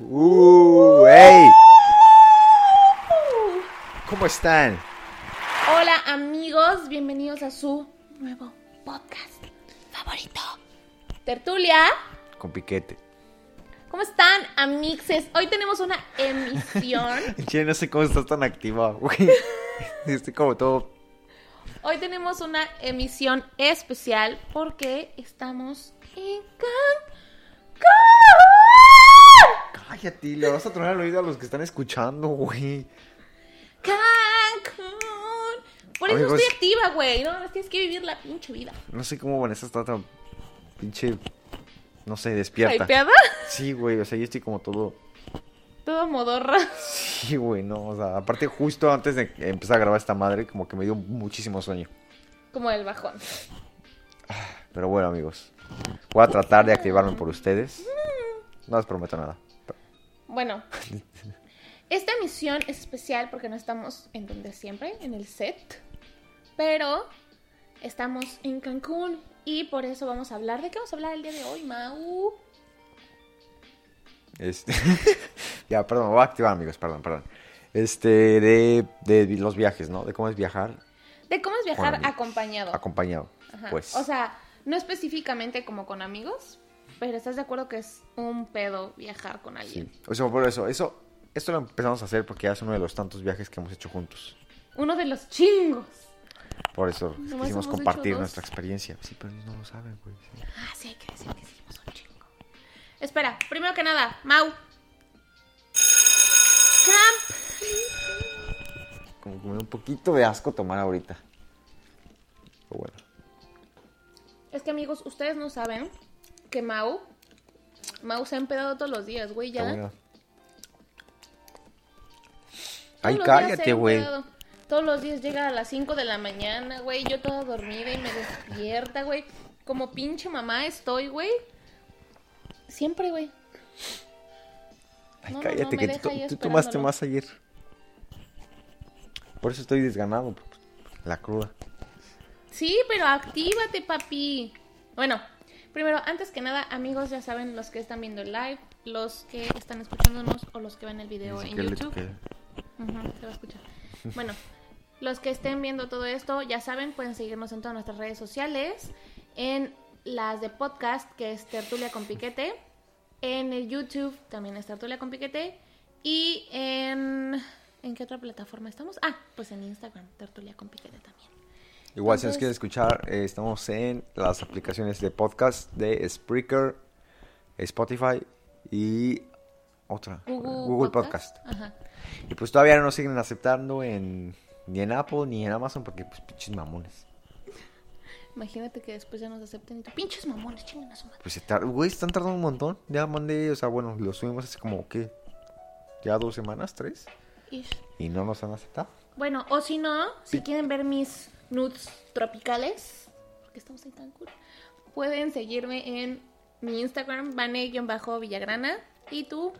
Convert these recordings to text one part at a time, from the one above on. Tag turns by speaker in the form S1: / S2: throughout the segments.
S1: Uh. ¿Cómo están?
S2: Hola amigos, bienvenidos a su nuevo podcast favorito. Tertulia.
S1: Con piquete.
S2: ¿Cómo están, amixes? Hoy tenemos una emisión.
S1: Che, no sé cómo estás tan activa, güey. Estoy como todo.
S2: Hoy tenemos una emisión especial porque estamos en Cancún.
S1: Cállate, le vas a tronar el oído a los que están escuchando, güey.
S2: Cancún. Por eso
S1: Amigos.
S2: estoy activa, güey. No, no tienes que vivir la pinche vida.
S1: No sé cómo Vanessa está tan pinche. No sé, despierta.
S2: ¿Hypeada?
S1: Sí, güey, o sea, yo estoy como todo.
S2: Todo modorra.
S1: Sí, güey, no, o sea, aparte justo antes de empezar a grabar esta madre, como que me dio muchísimo sueño.
S2: Como el bajón.
S1: Pero bueno, amigos, voy a tratar de activarme por ustedes. No les prometo nada.
S2: Bueno, esta emisión es especial porque no estamos en donde siempre, en el set, pero estamos en Cancún y por eso vamos a hablar. ¿De qué vamos a hablar el día de hoy, Mau?
S1: Este... ya, perdón, voy a activar, amigos, perdón, perdón. Este, de, de los viajes, ¿no? De cómo es viajar
S2: De cómo es viajar acompañado.
S1: acompañado.
S2: Ajá.
S1: Pues,
S2: O sea, no específicamente como con amigos, pero ¿estás de acuerdo que es un pedo viajar con alguien?
S1: sí. O sea, por eso, eso, esto lo empezamos a hacer porque ya es uno de los tantos viajes que hemos hecho juntos.
S2: Uno de los chingos.
S1: Por eso quisimos compartir nuestra experiencia. Sí, pero ellos no lo saben, güey. sí.
S2: Ah, sí, hay que decir que hicimos un chingo. Espera, primero que nada, Mau. Camp.
S1: Como que me da un poquito de asco tomar ahorita. Pero bueno.
S2: Es que amigos, ustedes no saben que Mau. Mau se ha empedado todos los días, güey, ya.
S1: bueno. Ay, cállate, güey.
S2: Todos los días llega a las 5 de la mañana, güey. Yo toda dormida y me despierta, güey. Como pinche mamá estoy, güey. Siempre, güey.
S1: Ay,
S2: No,
S1: cállate,
S2: no,
S1: que tú, tú tomaste más ayer. Por eso estoy desganado. La cruda.
S2: Sí, pero actívate, papi. Bueno, primero, antes que nada, amigos, ya saben los que están viendo el live, los que están escuchándonos o los que ven el video en YouTube. Ujú, se va a escuchar. Bueno, los que estén viendo todo esto, ya saben, pueden seguirnos en todas nuestras redes sociales, en las de podcast, que es Tertulia con Piquete, en el YouTube también es Tertulia con Piquete, y en... ¿En qué otra plataforma estamos? Ah, pues en Instagram, Tertulia con Piquete también.
S1: Igual, si nos
S2: Entonces-
S1: quieren escuchar, eh, estamos en las aplicaciones de podcast de Spreaker, Spotify y otra.
S2: Google,
S1: Podcast.
S2: Ajá.
S1: Y pues todavía no nos siguen aceptando en ni en Apple ni en Amazon porque pues pinches mamones.
S2: Imagínate que después ya nos acepten y tú, pinches mamones, chingan a su madre.
S1: Pues se tar- güey, están tardando un montón. Ya mandé, o sea, bueno, lo subimos hace como, ¿qué? Ya dos semanas, tres.
S2: Ish.
S1: Y no nos han aceptado.
S2: Bueno, o si no, si quieren ver mis nudes tropicales, porque estamos en Cancún, pueden seguirme en mi Instagram, vane-villagrana. Y tú,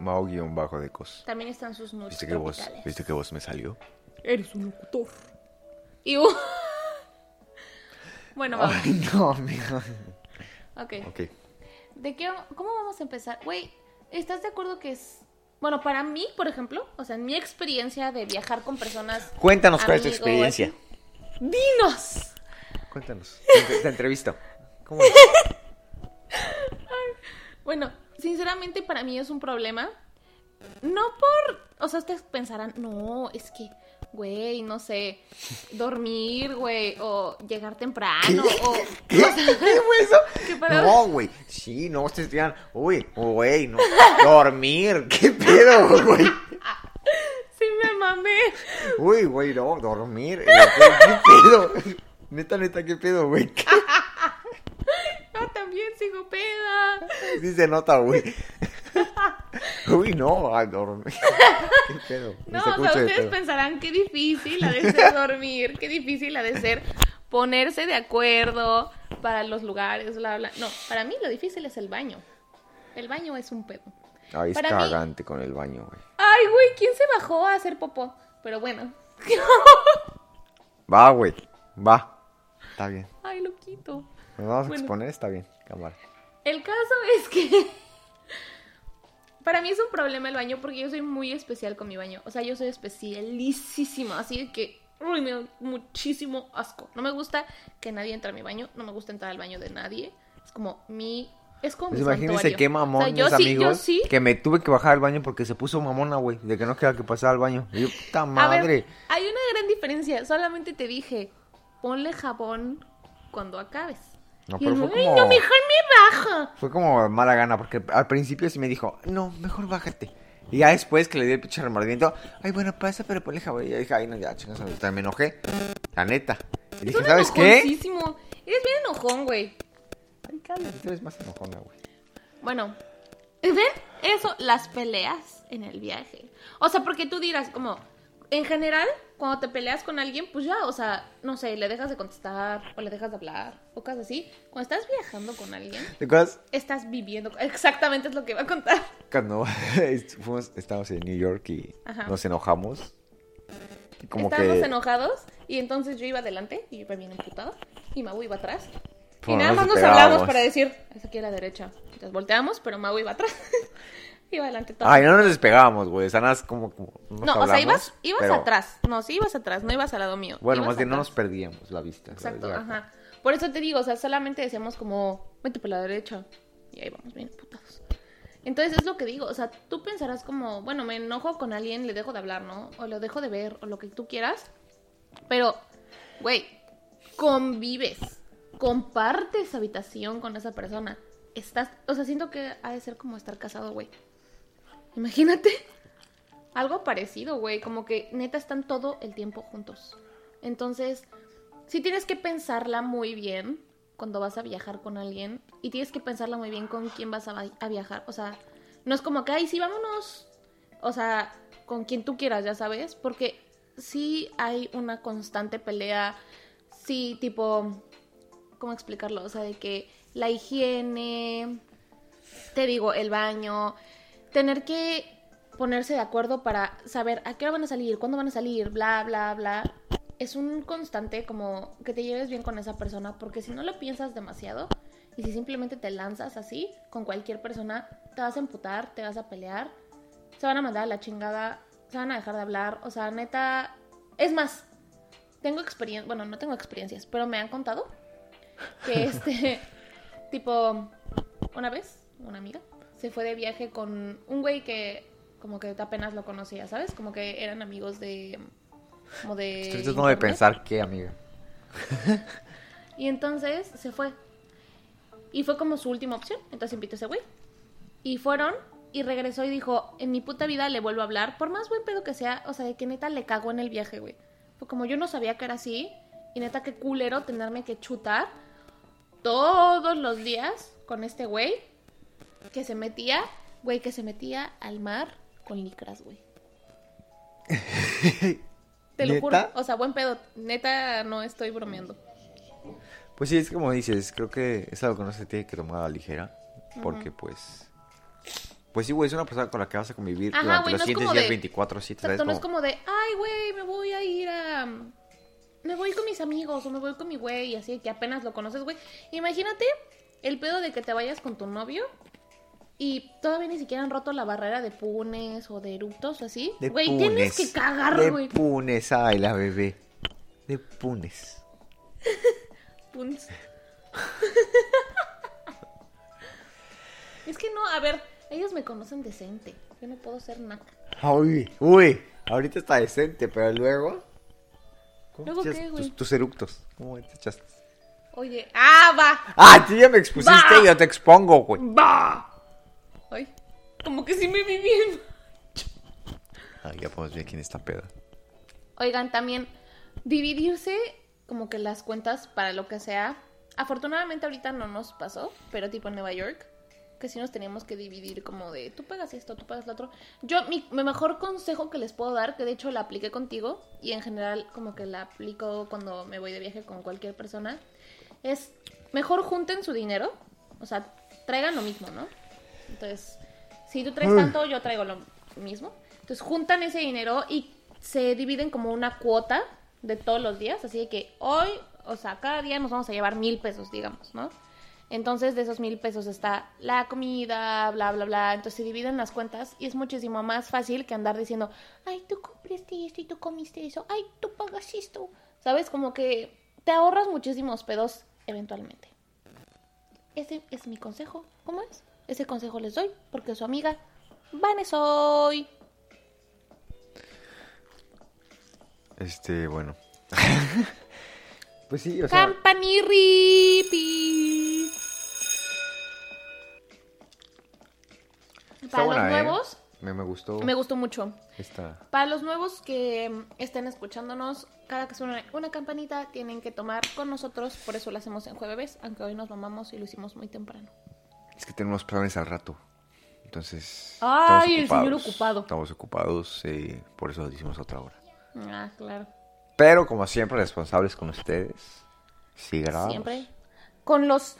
S1: Mao guion bajo de cos.
S2: también están sus nudes
S1: ¿Viste que
S2: tropicales.
S1: ¿Viste que voz me salió?
S2: Eres un locutor. Y uh, Bueno, vamos.
S1: Ay, no, amigo.
S2: Ok.
S1: Ok.
S2: ¿De qué, ¿Cómo vamos a empezar? Güey, ¿estás de acuerdo que es... Bueno, para mí, por ejemplo, o sea, en mi experiencia de viajar con personas...
S1: Cuéntanos cuál es tu experiencia.
S2: así, ¡Dinos!
S1: Cuéntanos. Te, entrevisto. ¿Cómo es?
S2: Bueno, sinceramente para mí es un problema. No por... O sea, ustedes pensarán, no, es que, güey, no sé, dormir, güey, o llegar temprano, o...
S1: ¿Qué? ¿Qué fue eso?
S2: ¿Qué
S1: No, güey. Sí, no, ustedes dirán, uy, güey, no. Dormir, ¿qué pedo, güey?
S2: Mamé.
S1: Uy, güey, no, dormir. Eh, ¿Qué pedo? Neta, neta, ¿qué pedo, güey?
S2: Yo también sigo peda.
S1: Sí se nota, güey. Uy, no, a dormir. ¿Qué pedo?
S2: No, o sea, ustedes
S1: pedo.
S2: pensarán qué difícil ha de ser dormir, qué difícil ha de ser ponerse de acuerdo para los lugares, bla, bla. No, para mí lo difícil es el baño. El baño es un pedo.
S1: Ay, es
S2: para mí-
S1: cagante con el baño, güey.
S2: Ay, güey, ¿quién se bajó a hacer popó? Pero bueno.
S1: Va, güey. Va. Está bien.
S2: Ay, lo quito.
S1: Nos vamos a exponer, está bien. Cámara.
S2: El caso es que Para mí es un problema el baño porque yo soy muy especial con mi baño. O sea, yo soy especialísima. Así que, uy, me da muchísimo asco. No me gusta que nadie entre a mi baño. No me gusta entrar al baño de nadie. Es como mi. Es como
S1: Pues imagínense
S2: santuario.
S1: qué
S2: O sea,
S1: mamón,
S2: yo
S1: mis
S2: sí, yo
S1: amigos,
S2: sí.
S1: que me tuve que bajar al baño porque se puso mamona, güey, de que no quería que pasara al baño. Y yo, puta
S2: A
S1: madre.
S2: ver, hay una gran diferencia. Solamente te dije, ponle jabón cuando acabes.
S1: No,
S2: Y
S1: pero fue
S2: "Ay,
S1: como-
S2: no, mejor me baja.
S1: Fue como mala gana, porque al principio sí me dijo, no, mejor bájate. Y ya después que le di el pinche remordimiento, ay, bueno, pasa, pero ponle jabón. Y yo dije, ay, no, ya, chingas, me enojé. La neta. Y dije, ¿sabes qué?
S2: Eres bien enojón, güey.
S1: Cállate, tú eres más enojona, güey.
S2: Bueno, ¿ven? Eso, las peleas en el viaje. O sea, porque tú dirás, como, en general, cuando te peleas con alguien, pues ya, o sea, no sé, le dejas de contestar o le dejas de hablar o cosas así. Cuando estás viajando con alguien,
S1: ¿Te acuerdas
S2: estás viviendo. Exactamente es lo que iba a contar.
S1: cuando fuimos, estábamos en New York y
S2: Ajá.
S1: nos enojamos? Y como
S2: Estábamos
S1: que...
S2: enojados y entonces yo iba adelante y yo iba bien emputada y Mau iba atrás. Y nada más nos hablábamos para decir, es aquí a la derecha. Entonces volteamos, pero Mau iba atrás. iba adelante todo.
S1: Ay, no nos despegábamos, güey. O sea, nada más como... como nos
S2: No, o sea,
S1: hablamos,
S2: ibas, ibas
S1: pero-
S2: atrás. No, sí ibas atrás, no ibas al lado mío.
S1: Bueno,
S2: ibas
S1: más bien no nos perdíamos la vista.
S2: Exacto, ajá. Por eso te digo, o sea, solamente decíamos como, vete por la derecha. Y ahí vamos bien putados. Entonces es lo que digo, o sea, tú pensarás como, bueno, me enojo con alguien, le dejo de hablar, ¿no? O lo dejo de ver, o lo que tú quieras. Pero, güey, convives, compartes habitación con esa persona. Estás, o sea, siento que ha de ser como estar casado, güey. Imagínate. Algo parecido, güey, como que neta están todo el tiempo juntos. Entonces, sí tienes que pensarla muy bien cuando vas a viajar con alguien y tienes que pensarla muy bien con quién vas a, viajar. O sea, no es como que, ay, sí, vámonos. O sea, con quien tú quieras, ya sabes, porque sí hay una constante pelea, sí, tipo, ¿cómo explicarlo? O sea, de que la higiene, te digo, el baño, tener que ponerse de acuerdo para saber a qué hora van a salir, cuándo van a salir, bla, bla, bla. Es un constante como que te lleves bien con esa persona, porque si no lo piensas demasiado y si simplemente te lanzas así con cualquier persona, te vas a emputar, te vas a pelear, se van a mandar a la chingada, se van a dejar de hablar, o sea, neta, es más, tengo experiencia, bueno, no tengo experiencias, pero me han contado que este, tipo, una vez, una amiga, se fue de viaje con un güey que como que apenas lo conocía, ¿sabes? Como que eran amigos de... Como de...
S1: Estoy tratando de pensar qué, amiga.
S2: Y entonces se fue. Y fue como su última opción. Entonces invitó a ese güey. Y fueron y regresó y dijo, en mi puta vida le vuelvo a hablar, por más buen pedo que sea, o sea, de que neta le cagó en el viaje, güey. Fue como yo no sabía que era así, y neta qué culero tenerme que chutar todos los días con este güey que se metía, güey, que se metía al mar con licras, güey. Te lo juro. O sea, buen pedo. Neta, no estoy bromeando.
S1: Pues sí, es como dices, creo que es algo que no se tiene que tomar a la ligera. Porque pues... Pues sí, güey, es una persona con la que vas a convivir
S2: Ajá,
S1: durante los
S2: no es
S1: siguientes días
S2: de-
S1: 24 7 ¿sabes?
S2: Exacto, no es
S1: como
S2: de, ay, güey, me voy a ir a... Me voy con mis amigos o me voy con mi güey, así de que apenas lo conoces, güey. Imagínate el pedo de que te vayas con tu novio y todavía ni siquiera han roto la barrera de punes o de eructos o así.
S1: De
S2: Güey,
S1: punes.
S2: tienes que cagar,
S1: De
S2: güey.
S1: punes, ay, la bebé. De punes.
S2: Puns. es que no, a ver, ellos me conocen decente. Yo no puedo ser naca.
S1: Uy, uy, ahorita está decente, pero luego... ¿Cómo
S2: ¿Luego qué, güey?
S1: tus, tus eructos? ¿Cómo te echaste?
S2: Oye, ah, va.
S1: Ah, tú ya me expusiste
S2: Va.
S1: y yo te expongo, güey.
S2: ¡Va! Ay, como que sí me vi bien.
S1: Ah, ya podemos ver quién está peda.
S2: Oigan, también dividirse como que las cuentas para lo que sea. Afortunadamente ahorita no nos pasó, pero tipo en Nueva York, que sí nos teníamos que dividir como de tú pagas esto, tú pagas lo otro. Yo, mi, mi mejor consejo que les puedo dar, que de hecho la apliqué contigo y en general como que la aplico cuando me voy de viaje con cualquier persona, es mejor junten su dinero, o sea, traigan lo mismo, ¿no? Entonces, si tú traes tanto, yo traigo lo mismo. Entonces juntan ese dinero y se dividen como una cuota de todos los días. Así que hoy, o sea, cada día nos vamos a llevar mil pesos, digamos, ¿no? Entonces, de esos mil pesos está la comida, bla, bla, bla. Entonces se dividen las cuentas y es muchísimo más fácil que andar diciendo, ay, tú compraste esto y tú comiste eso, ay, tú pagas esto. ¿Sabes? Como que te ahorras muchísimos pedos eventualmente. Ese es mi consejo. ¿Cómo es? Ese consejo les doy porque su amiga Vane soy.
S1: Este, bueno. pues sí, o sea.
S2: Campanirripi.
S1: Está
S2: Para
S1: buena,
S2: los
S1: ¿eh?
S2: nuevos,
S1: Me, me gustó.
S2: me gustó mucho.
S1: Esta.
S2: Para los nuevos que estén escuchándonos, cada que suene una campanita tienen que tomar con nosotros, por eso lo hacemos en jueves, aunque hoy nos mamamos y lo hicimos muy temprano.
S1: Es que tenemos planes al rato. Entonces.
S2: Ay, el
S1: estamos
S2: señor
S1: ocupados.
S2: ocupado.
S1: Estamos ocupados, por eso lo hicimos a otra hora.
S2: Ah, claro.
S1: Pero como siempre, responsables con ustedes. Sí, grabamos.
S2: Siempre. Con los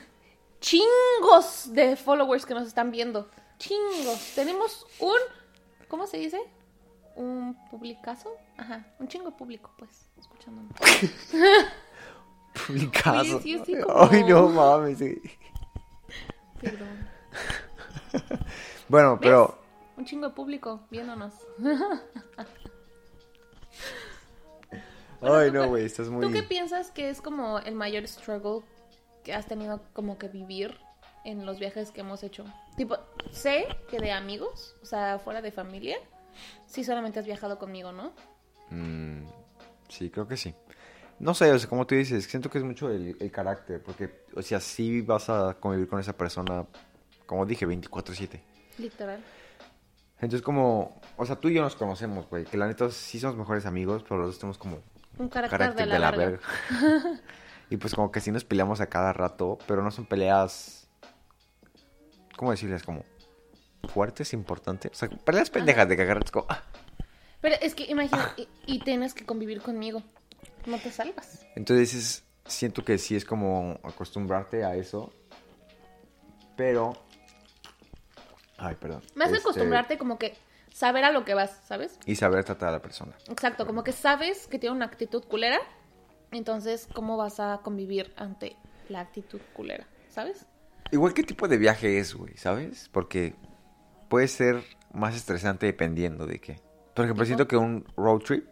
S2: chingos de followers que nos están viendo. Chingos. Tenemos un. ¿Cómo se dice? Un publicazo. Ajá. Un chingo público, pues, escuchándonos.
S1: Mi caso.
S2: Oye, sí, sí, como-
S1: Ay, no mames. sí.
S2: Perdón.
S1: Bueno, pero.
S2: Un chingo de público viéndonos.
S1: Ay,
S2: ¿tú
S1: no, güey, estás muy.
S2: ¿Tú qué piensas que es como el mayor struggle que has tenido como que vivir en los viajes que hemos hecho? Tipo, sé que de amigos, o sea, fuera de familia, sí solamente has viajado conmigo, ¿no?
S1: Mm, sí, creo que sí. No sé, o sea, como tú dices, siento que es mucho el, el carácter, porque, o sea, sí vas a convivir con esa persona, como dije, 24/7.
S2: Literal.
S1: Entonces, como, o sea, tú y yo nos conocemos, güey, que la neta sí somos mejores amigos, pero los dos tenemos como
S2: Un carácter, de la, verga.
S1: y pues como que sí nos peleamos a cada rato, pero no son peleas, ¿cómo decirles? Como fuertes, importantes. O sea, peleas pendejas de cagar, es como, ah.
S2: Pero es que imagina, y, y tienes que convivir conmigo. No te salvas.
S1: Entonces es- siento que sí es como acostumbrarte a eso. Pero. Ay, perdón.
S2: Más que
S1: Este,
S2: acostumbrarte como que saber a lo que vas, ¿sabes?
S1: Y saber tratar a la persona.
S2: Exacto, como que sabes que tiene una actitud culera. Entonces, ¿cómo vas a convivir ante la actitud culera? ¿Sabes?
S1: Igual qué tipo de viaje es, güey, ¿sabes? Porque puede ser más estresante dependiendo de qué. Por ejemplo, siento que un road trip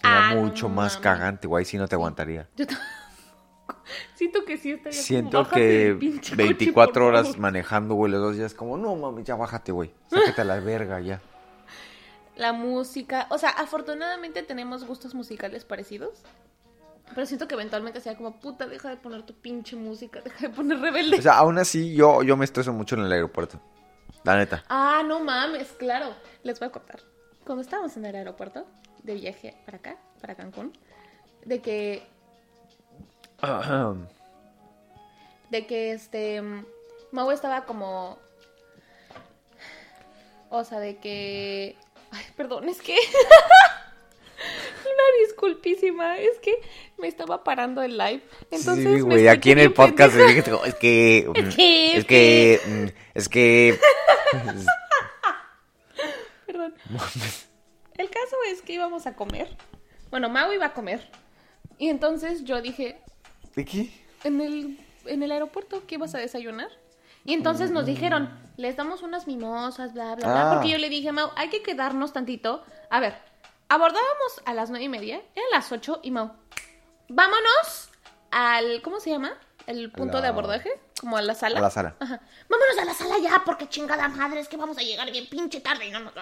S1: sería
S2: Ah, no
S1: mucho más cagante, güey, si no te aguantaría.
S2: Yo siento que sí estaría
S1: Siento
S2: "Bájate
S1: que
S2: del pinche coche,
S1: 24
S2: por
S1: horas
S2: favor".
S1: manejando, güey, los dos días, como, no mami, ya bájate, güey. Sácate a la verga ya.
S2: La música, o sea, afortunadamente tenemos gustos musicales parecidos. Pero siento que eventualmente sea como, puta, deja de poner tu pinche música, deja de poner rebelde.
S1: O sea, aún así, yo, yo me estreso mucho en el aeropuerto. La neta.
S2: Ah, no mames, claro. Les voy a contar. Cuando estábamos en el aeropuerto, de viaje para acá, para Cancún, de que, de que este, Mau estaba como, o sea, de que, ay, perdón, es que, disculpísima, es que me estaba parando el live. Entonces,
S1: sí, güey, aquí en el podcast
S2: pendeja.
S1: es que, mm,
S2: Es que,
S1: es que, mm, es que,
S2: Perdón. El caso es que íbamos a comer. Bueno, Mau iba a comer. Y entonces yo dije,
S1: ¿de qué?
S2: en el, en el aeropuerto, ¿qué ibas a desayunar? Y entonces nos dijeron, les damos unas mimosas, bla, bla, bla.
S1: Ah.
S2: Porque yo le dije, Mau, hay que quedarnos tantito. A ver, abordábamos a las nueve y media, eran las ocho, y Mau, vámonos al, ¿cómo se llama? El punto
S1: La-
S2: de abordaje, como a la sala.
S1: A la sala.
S2: Ajá. Vámonos a la sala ya, porque chingada madre, es que vamos a llegar bien pinche tarde y no nos...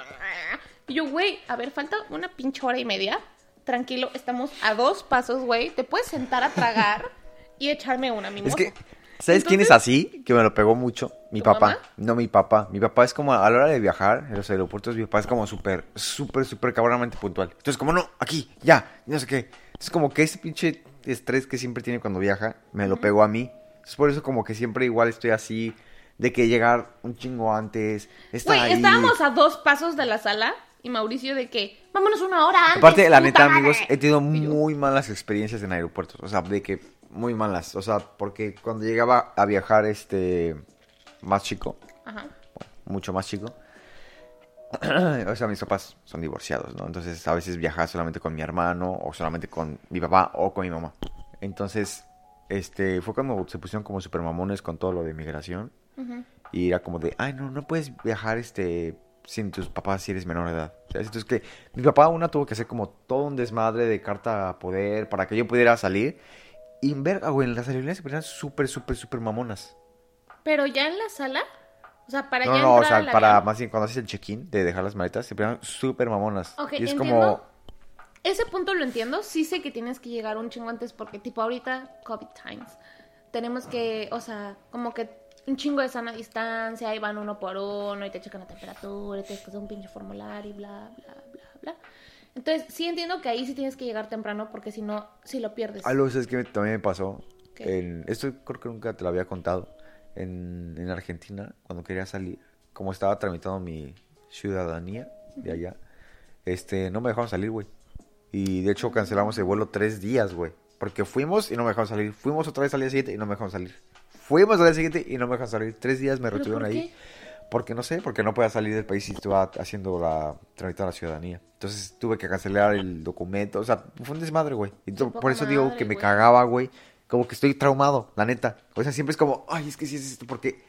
S2: Y yo, güey, a ver, falta una pinche hora y media. Tranquilo, estamos a dos pasos, güey. Te puedes sentar a tragar y echarme una mimosa.
S1: Es que, ¿sabes quién es así? Que me lo pegó mucho. Mi
S2: ¿Tu
S1: papá.
S2: mamá?
S1: No, mi papá. Mi papá es como, a la hora de viajar en los aeropuertos, mi papá es como súper, súper, súper cabronamente puntual. Entonces, como, no, aquí, ya, no sé qué. Es como que ese pinche estrés que siempre tiene cuando viaja, me lo pegó a mí. Es por eso como que siempre igual estoy así, de que llegar un chingo antes,
S2: Güey, estábamos a dos pasos de la sala y Mauricio de que, vámonos una hora antes.
S1: Aparte, la neta,
S2: madre".
S1: amigos, he tenido muy malas experiencias en aeropuertos. O sea, de que muy malas. O sea, porque cuando llegaba a viajar este más chico,
S2: Ajá.
S1: mucho más chico. o sea, mis papás son divorciados, ¿no? Entonces a veces viajaba solamente con mi hermano, o solamente con mi papá, o con mi mamá. Entonces, este, fue cuando se pusieron como super mamones con todo lo de migración. Y era como de, ay, no, no puedes viajar, este, sin tus papás si eres menor de edad. ¿sabes? Entonces que mi papá una tuvo que hacer como todo un desmadre de carta a poder para que yo pudiera salir. Y en verga, güey, las aerolíneas se ponían súper, súper, súper mamonas.
S2: Pero ya en la sala, o sea, para
S1: No,
S2: ya
S1: no, o sea, para
S2: avión.
S1: más bien cuando haces el check-in de dejar las maletas, se ponían súper mamonas.
S2: Ok,
S1: y es
S2: entiendo.
S1: como,
S2: Ese punto lo entiendo. Sí sé que tienes que llegar un chingo antes porque, tipo, ahorita, COVID times. Tenemos que, o sea, como que un chingo de sana distancia, y van uno por uno, y te checan la temperatura, y tienes que hacer un pinche formulario, y bla, bla, bla, bla. Entonces, sí entiendo que ahí sí tienes que llegar temprano porque si no, sí lo pierdes.
S1: algo es que también me pasó. Esto creo que nunca te lo había contado. En, en Argentina, cuando quería salir, como estaba tramitando mi ciudadanía de allá, este, no me dejaron salir, güey. Y de hecho cancelamos el vuelo tres días, güey. Porque fuimos y no me dejaron salir. Fuimos otra vez al día siguiente y no me dejaron salir. Fuimos al día siguiente y no me dejaron salir. Tres días me
S2: ¿Pero
S1: retuvieron
S2: por
S1: ahí. Porque no sé, porque no podía salir del país y estaba haciendo la tramitar la ciudadanía. Entonces tuve que cancelar el documento. O sea, fue un desmadre, güey. Y por eso digo
S2: madre,
S1: que me
S2: güey.
S1: cagaba, güey. Como que estoy traumado, la neta. O sea, siempre es como, ay, es que sí es esto, porque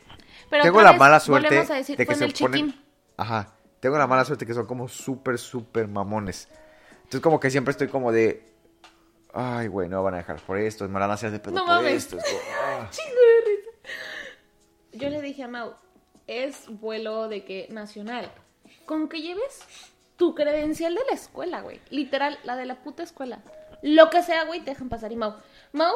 S2: Pero
S1: tengo la mala suerte
S2: a decir,
S1: de que se ponen. Ajá. Tengo la mala suerte que son como súper, súper mamones. Entonces, como que siempre estoy como de. Ay, güey, no me van a dejar por esto. Me van a hacer de pedo
S2: No
S1: por
S2: mames.
S1: esto. es como, ah.
S2: Chingo de risa. Yo le dije a Mau, es vuelo de que nacional. Con que lleves tu credencial de la escuela, güey. Literal, la de la puta escuela. Lo que sea, güey, te dejan pasar. Y Mau, Mau,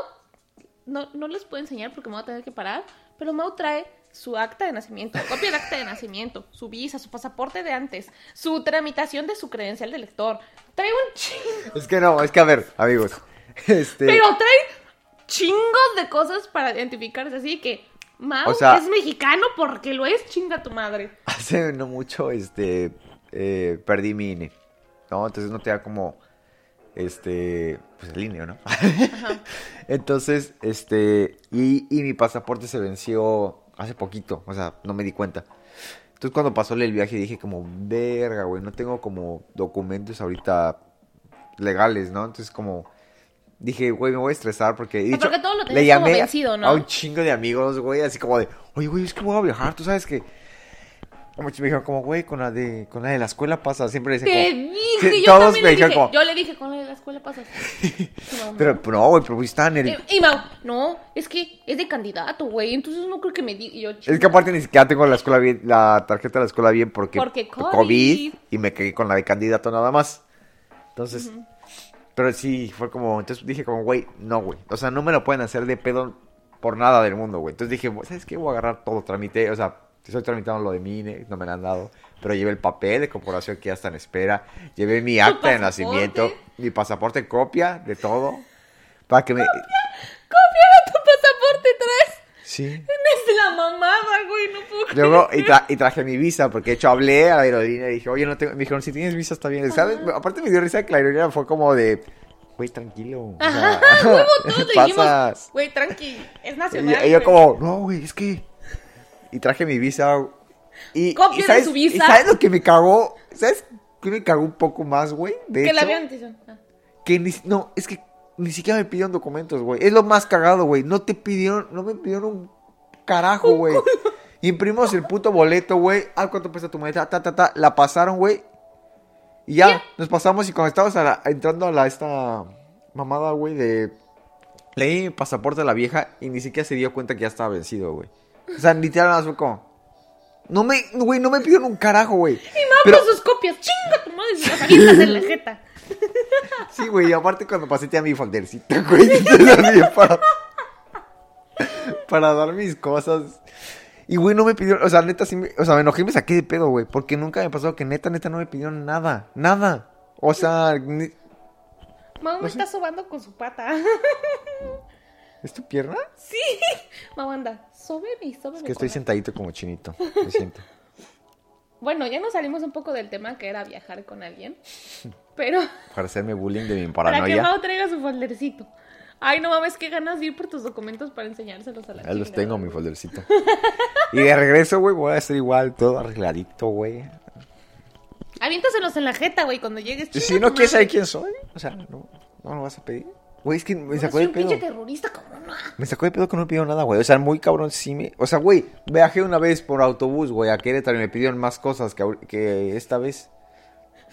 S2: no, no les puedo enseñar porque me voy a tener que parar, pero Mau trae su acta de nacimiento, copia de acta de nacimiento, su visa, su pasaporte de antes, su tramitación de su credencial de lector. Trae un chingo.
S1: Es que no, es que a ver, amigos. Este.
S2: Pero trae chingos de cosas para identificarse. Así que, Mau
S1: O sea-
S2: es mexicano porque lo es, chinga tu madre.
S1: Hace no mucho, este, eh, perdí mi INE, ¿no? Entonces no te da como, este, pues el INE, ¿no? Entonces, este, y, y mi pasaporte se venció hace poquito, o sea, no me di cuenta. Entonces cuando pasó el viaje dije como, verga, güey, no tengo como documentos ahorita legales, ¿no? Entonces como... Dije, güey, me voy a estresar porque...
S2: todo lo
S1: le
S2: como
S1: llamé
S2: vencido, ¿no?
S1: a un chingo de amigos, güey, así como de, oye, güey, es que voy a viajar, tú sabes que... Como me dijeron, como, güey, con la de, con la de la escuela pasa, siempre
S2: Te
S1: dicen
S2: dije,
S1: Sí,
S2: yo
S1: todos
S2: también
S1: me
S2: le dije.
S1: como-
S2: Yo le dije, con la de la escuela no.
S1: Pero, no, güey, pero estaba nervioso.
S2: Y, y Mau, no, es que es de candidato, güey, entonces no creo que me diga.
S1: Es que aparte ni siquiera tengo la escuela bien, la tarjeta de la escuela bien porque,
S2: Porque COVID.
S1: y me quedé con la de candidato nada más. Entonces, pero sí, fue como, entonces dije como, güey, no, güey. O sea, no me lo pueden hacer de pedo por nada del mundo, güey. Entonces dije, ¿sabes qué? Voy a agarrar todo, tramité, o sea, estoy tramitando lo de mi INE, no me lo han dado. Pero llevé el papel de corporación que ya está en espera. Llevé mi acta de nacimiento, mi pasaporte, copia de todo. Para que me...
S2: Copia de tu pasaporte traes.
S1: Sí.
S2: Es la mamada, güey, no puedo.
S1: Luego, y, tra- y traje mi visa, porque de hecho hablé a la aerolínea y dije, oye, no tengo. Me dijeron, si tienes visa está bien. ¿Sabes? Aparte me dio risa que la aerolínea fue como de, güey, tranquilo. o sea,
S2: Ajá, huevo, todos le dijimos,
S1: pasas.
S2: güey, tranqui, es
S1: Y,
S2: nacional.
S1: y yo
S2: güey.
S1: como, no, güey, es que. Y traje mi visa. Y,
S2: Copia
S1: y
S2: de
S1: ¿sabes,
S2: su visa.
S1: ¿Y sabes lo que me cagó? ¿Sabes qué me cagó un poco más, güey? De
S2: Que
S1: hecho,
S2: la avión te hizo- ah.
S1: que ni, no, es que ni siquiera me pidieron documentos, güey. Es lo más cagado, güey. No te pidieron, no me pidieron un carajo, güey. Imprimimos el puto boleto, güey. Ah, ¿cuánto pesa tu maleta? Ta, ta, ta. La pasaron, güey. Y ya, nos pasamos y cuando estábamos a la- entrando a la, esta mamada, güey, de... Leí mi pasaporte a la vieja y ni siquiera se dio cuenta que ya estaba vencido, güey. O sea, literal, nada más fue como... No me, güey, no me pidieron un carajo, güey.
S2: Y Mau
S1: Pero-
S2: con sus copias, chinga tu madre, si las en la jeta.
S1: Sí, güey, y aparte cuando pasé tenía mi foldercito, güey. para, para dar mis cosas. Y, güey, no me pidieron, o sea, neta, sí me, o sea, me enojé y me saqué de pedo, güey. Porque nunca me pasó que neta, neta, no me pidieron nada, nada. O sea, ni-
S2: Mau me
S1: sé.
S2: está sobando con su pata.
S1: ¿Es tu pierna?
S2: Sí. Mau anda, sóbeme sóbeme.
S1: Es que estoy sentadito como chinito, me siento.
S2: Bueno, ya nos salimos un poco del tema que era viajar con alguien. Pero
S1: Para hacerme bullying de mi
S2: para que
S1: paranoia.
S2: Mau traiga su foldercito. Ay, no mames, qué ganas de ir por tus documentos para enseñárselos a la
S1: Ya los tengo, mi foldercito. Y de regreso, güey, voy a hacer igual, todo arregladito, güey.
S2: Aviéntaselos en la jeta, güey, cuando llegues.
S1: Si no quieres saber quién soy, o sea, no, no me lo vas a pedir. Güey, es que me sacó de
S2: un
S1: pedo.
S2: pinche terrorista no.
S1: Me sacó de pedo que no me pidieron nada, güey. O sea, muy cabrón, sí me... O sea, güey, viajé una vez por autobús, güey, a Querétaro y me pidieron más cosas que, que esta vez.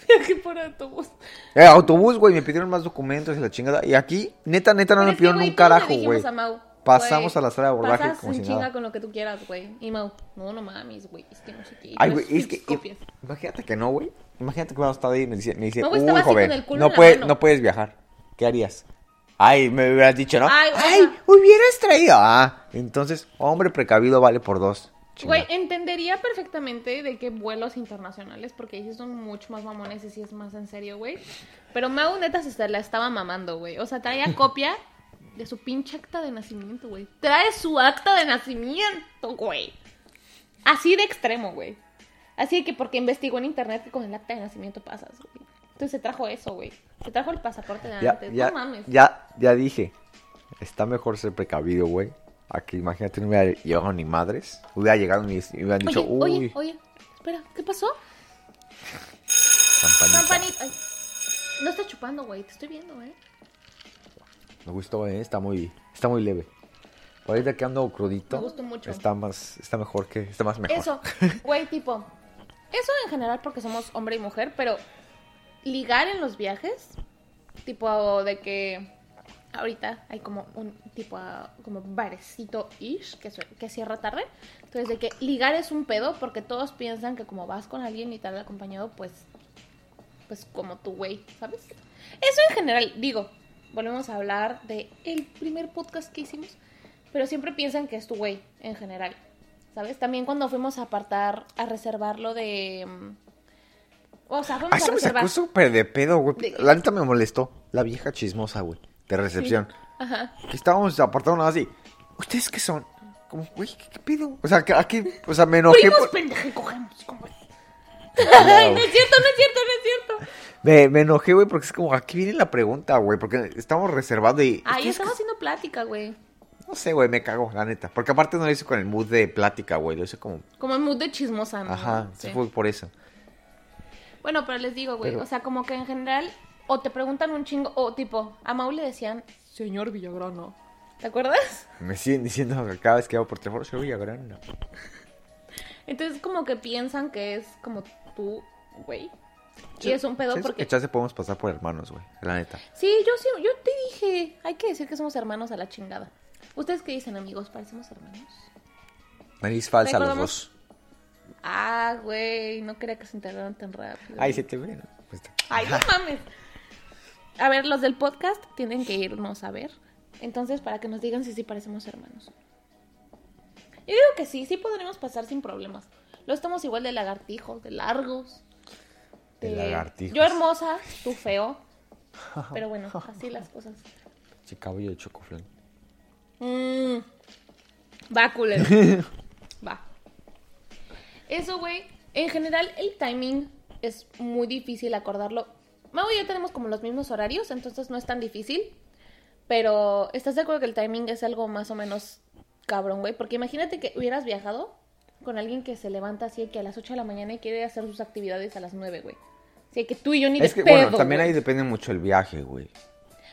S2: Viaje por autobús.
S1: Eh, autobús, güey, me pidieron más documentos y la chingada. Y aquí, neta, neta, no
S2: Pero
S1: me
S2: que,
S1: pidieron un carajo, güey. Pasamos a la sala de abordaje
S2: pasas
S1: como
S2: en
S1: si
S2: chinga
S1: nada.
S2: con lo que tú quieras, güey. Y Mau, no, no mames, güey, es que no sé qué.
S1: Ay, güey, es que...
S2: copias.
S1: Imagínate que no, güey. Imagínate que vamos a estar ahí y me dice, me dice
S2: No,
S1: uy, joven, no, puede-
S2: mano".
S1: no puedes viajar. ¿Qué harías? Ay, me hubieras dicho, ¿no?
S2: Ay,
S1: hubieras traído. Ah, entonces, hombre precavido vale por dos.
S2: Güey, entendería perfectamente de que vuelos internacionales, porque ahí sí son mucho más mamones y sí es más en serio, güey. Pero Mau neta se la estaba mamando, güey. O sea, traía copia de su pinche acta de nacimiento, güey. Trae su acta de nacimiento, güey. Así de extremo, güey. Así de que porque investigó en internet que con el acta de nacimiento pasas, güey. Entonces se trajo eso, güey. Se trajo el pasaporte de
S1: ya,
S2: antes.
S1: ya,
S2: no mames.
S1: ya, ya dije. Está mejor ser precavido, güey. Aquí, imagínate, no hubiera llegado ni madres. Hubiera llegado y y hubieran dicho,
S2: Oye,
S1: uy,
S2: oye, oye. Espera, ¿qué pasó?
S1: campanita.
S2: Campanita. Ay, No estás chupando, güey. Te estoy viendo, eh.
S1: Me gustó, eh. Está muy, está muy leve. Ahorita que ando crudito.
S2: Me gustó mucho.
S1: Está más, está mejor que, está más mejor.
S2: Eso, güey, tipo. Eso en general porque somos hombre y mujer, pero ligar en los viajes, tipo de que ahorita hay como un tipo como barecito ish que, que cierra tarde. Entonces de que ligar es un pedo porque todos piensan que como vas con alguien y tal acompañado, pues pues como tu güey, ¿sabes? Eso en general, digo, volvemos a hablar de el primer podcast que hicimos, pero siempre piensan que es tu güey en general. ¿Sabes? También cuando fuimos a apartar, a reservarlo de... O sea, fuimos
S1: Ah,
S2: a
S1: eso me
S2: reservar...
S1: sacó súper de pedo, güey.
S2: De-
S1: La neta me molestó. La vieja chismosa, güey. De recepción.
S2: Ajá.
S1: Que estábamos apartando nada así. ¿Ustedes qué son? Como, güey, ¿qué, qué pedo? O sea, que aquí, o sea, me enojé.
S2: Primos
S1: por-
S2: pendeja y cogemos. ¿cómo es? Ay, no es cierto, no es cierto, no es cierto.
S1: Me, me enojé, güey, porque es como, aquí viene la pregunta, güey. Porque estamos reservando y.
S2: Ahí
S1: ¿ustedes
S2: estamos haciendo plática, güey.
S1: No sé, güey, me cago, la neta. Porque aparte no lo hice con el mood de plática, güey. Lo hice como.
S2: Como en mood de chismosa, ¿no?
S1: Ajá. Sí. fue por eso.
S2: Bueno, pero les digo, güey,
S1: Pero-
S2: o sea, como que en general, o te preguntan un chingo, o tipo, a Mau le decían, señor Villagrano. ¿Te acuerdas?
S1: Me siguen diciendo que cada vez que hago por teléfono, soy Villagrán.
S2: Entonces como que piensan que es como tú, güey. Y
S1: Sí,
S2: es un pedo porque...
S1: que chance podemos pasar por hermanos, güey. La neta.
S2: Sí, yo sí, yo te dije, hay que decir que somos hermanos a la chingada. ¿Ustedes qué dicen, amigos? ¿Parecemos hermanos?
S1: Nariz falsa los dos.
S2: Ah, güey, no quería que se enteraran tan rápido.
S1: Ay, se te ve. ¿no? Pues.
S2: Ay, no mames. A ver, los del podcast tienen que irnos a ver. Entonces, para que nos digan si sí parecemos hermanos. Yo digo que sí, sí podremos pasar sin problemas. Lo estamos igual de lagartijos, de largos.
S1: De lagartijos.
S2: Yo hermosa, tú feo. Pero bueno, así las cosas.
S1: Sí, cabello de chocoflán.
S2: Mm. Va, culero. Va. Eso, güey. En general, el timing es muy difícil acordarlo. Mau y yo tenemos como los mismos horarios, entonces no es tan difícil. Pero, ¿estás de acuerdo que el timing es algo más o menos cabrón, güey? Porque imagínate que hubieras viajado con alguien que se levanta así que a las 8 de la mañana y quiere hacer sus actividades a las 9, güey. Así que tú y yo ni
S1: Es
S2: de
S1: que, bueno, también
S2: güey.
S1: ahí depende mucho el viaje, güey.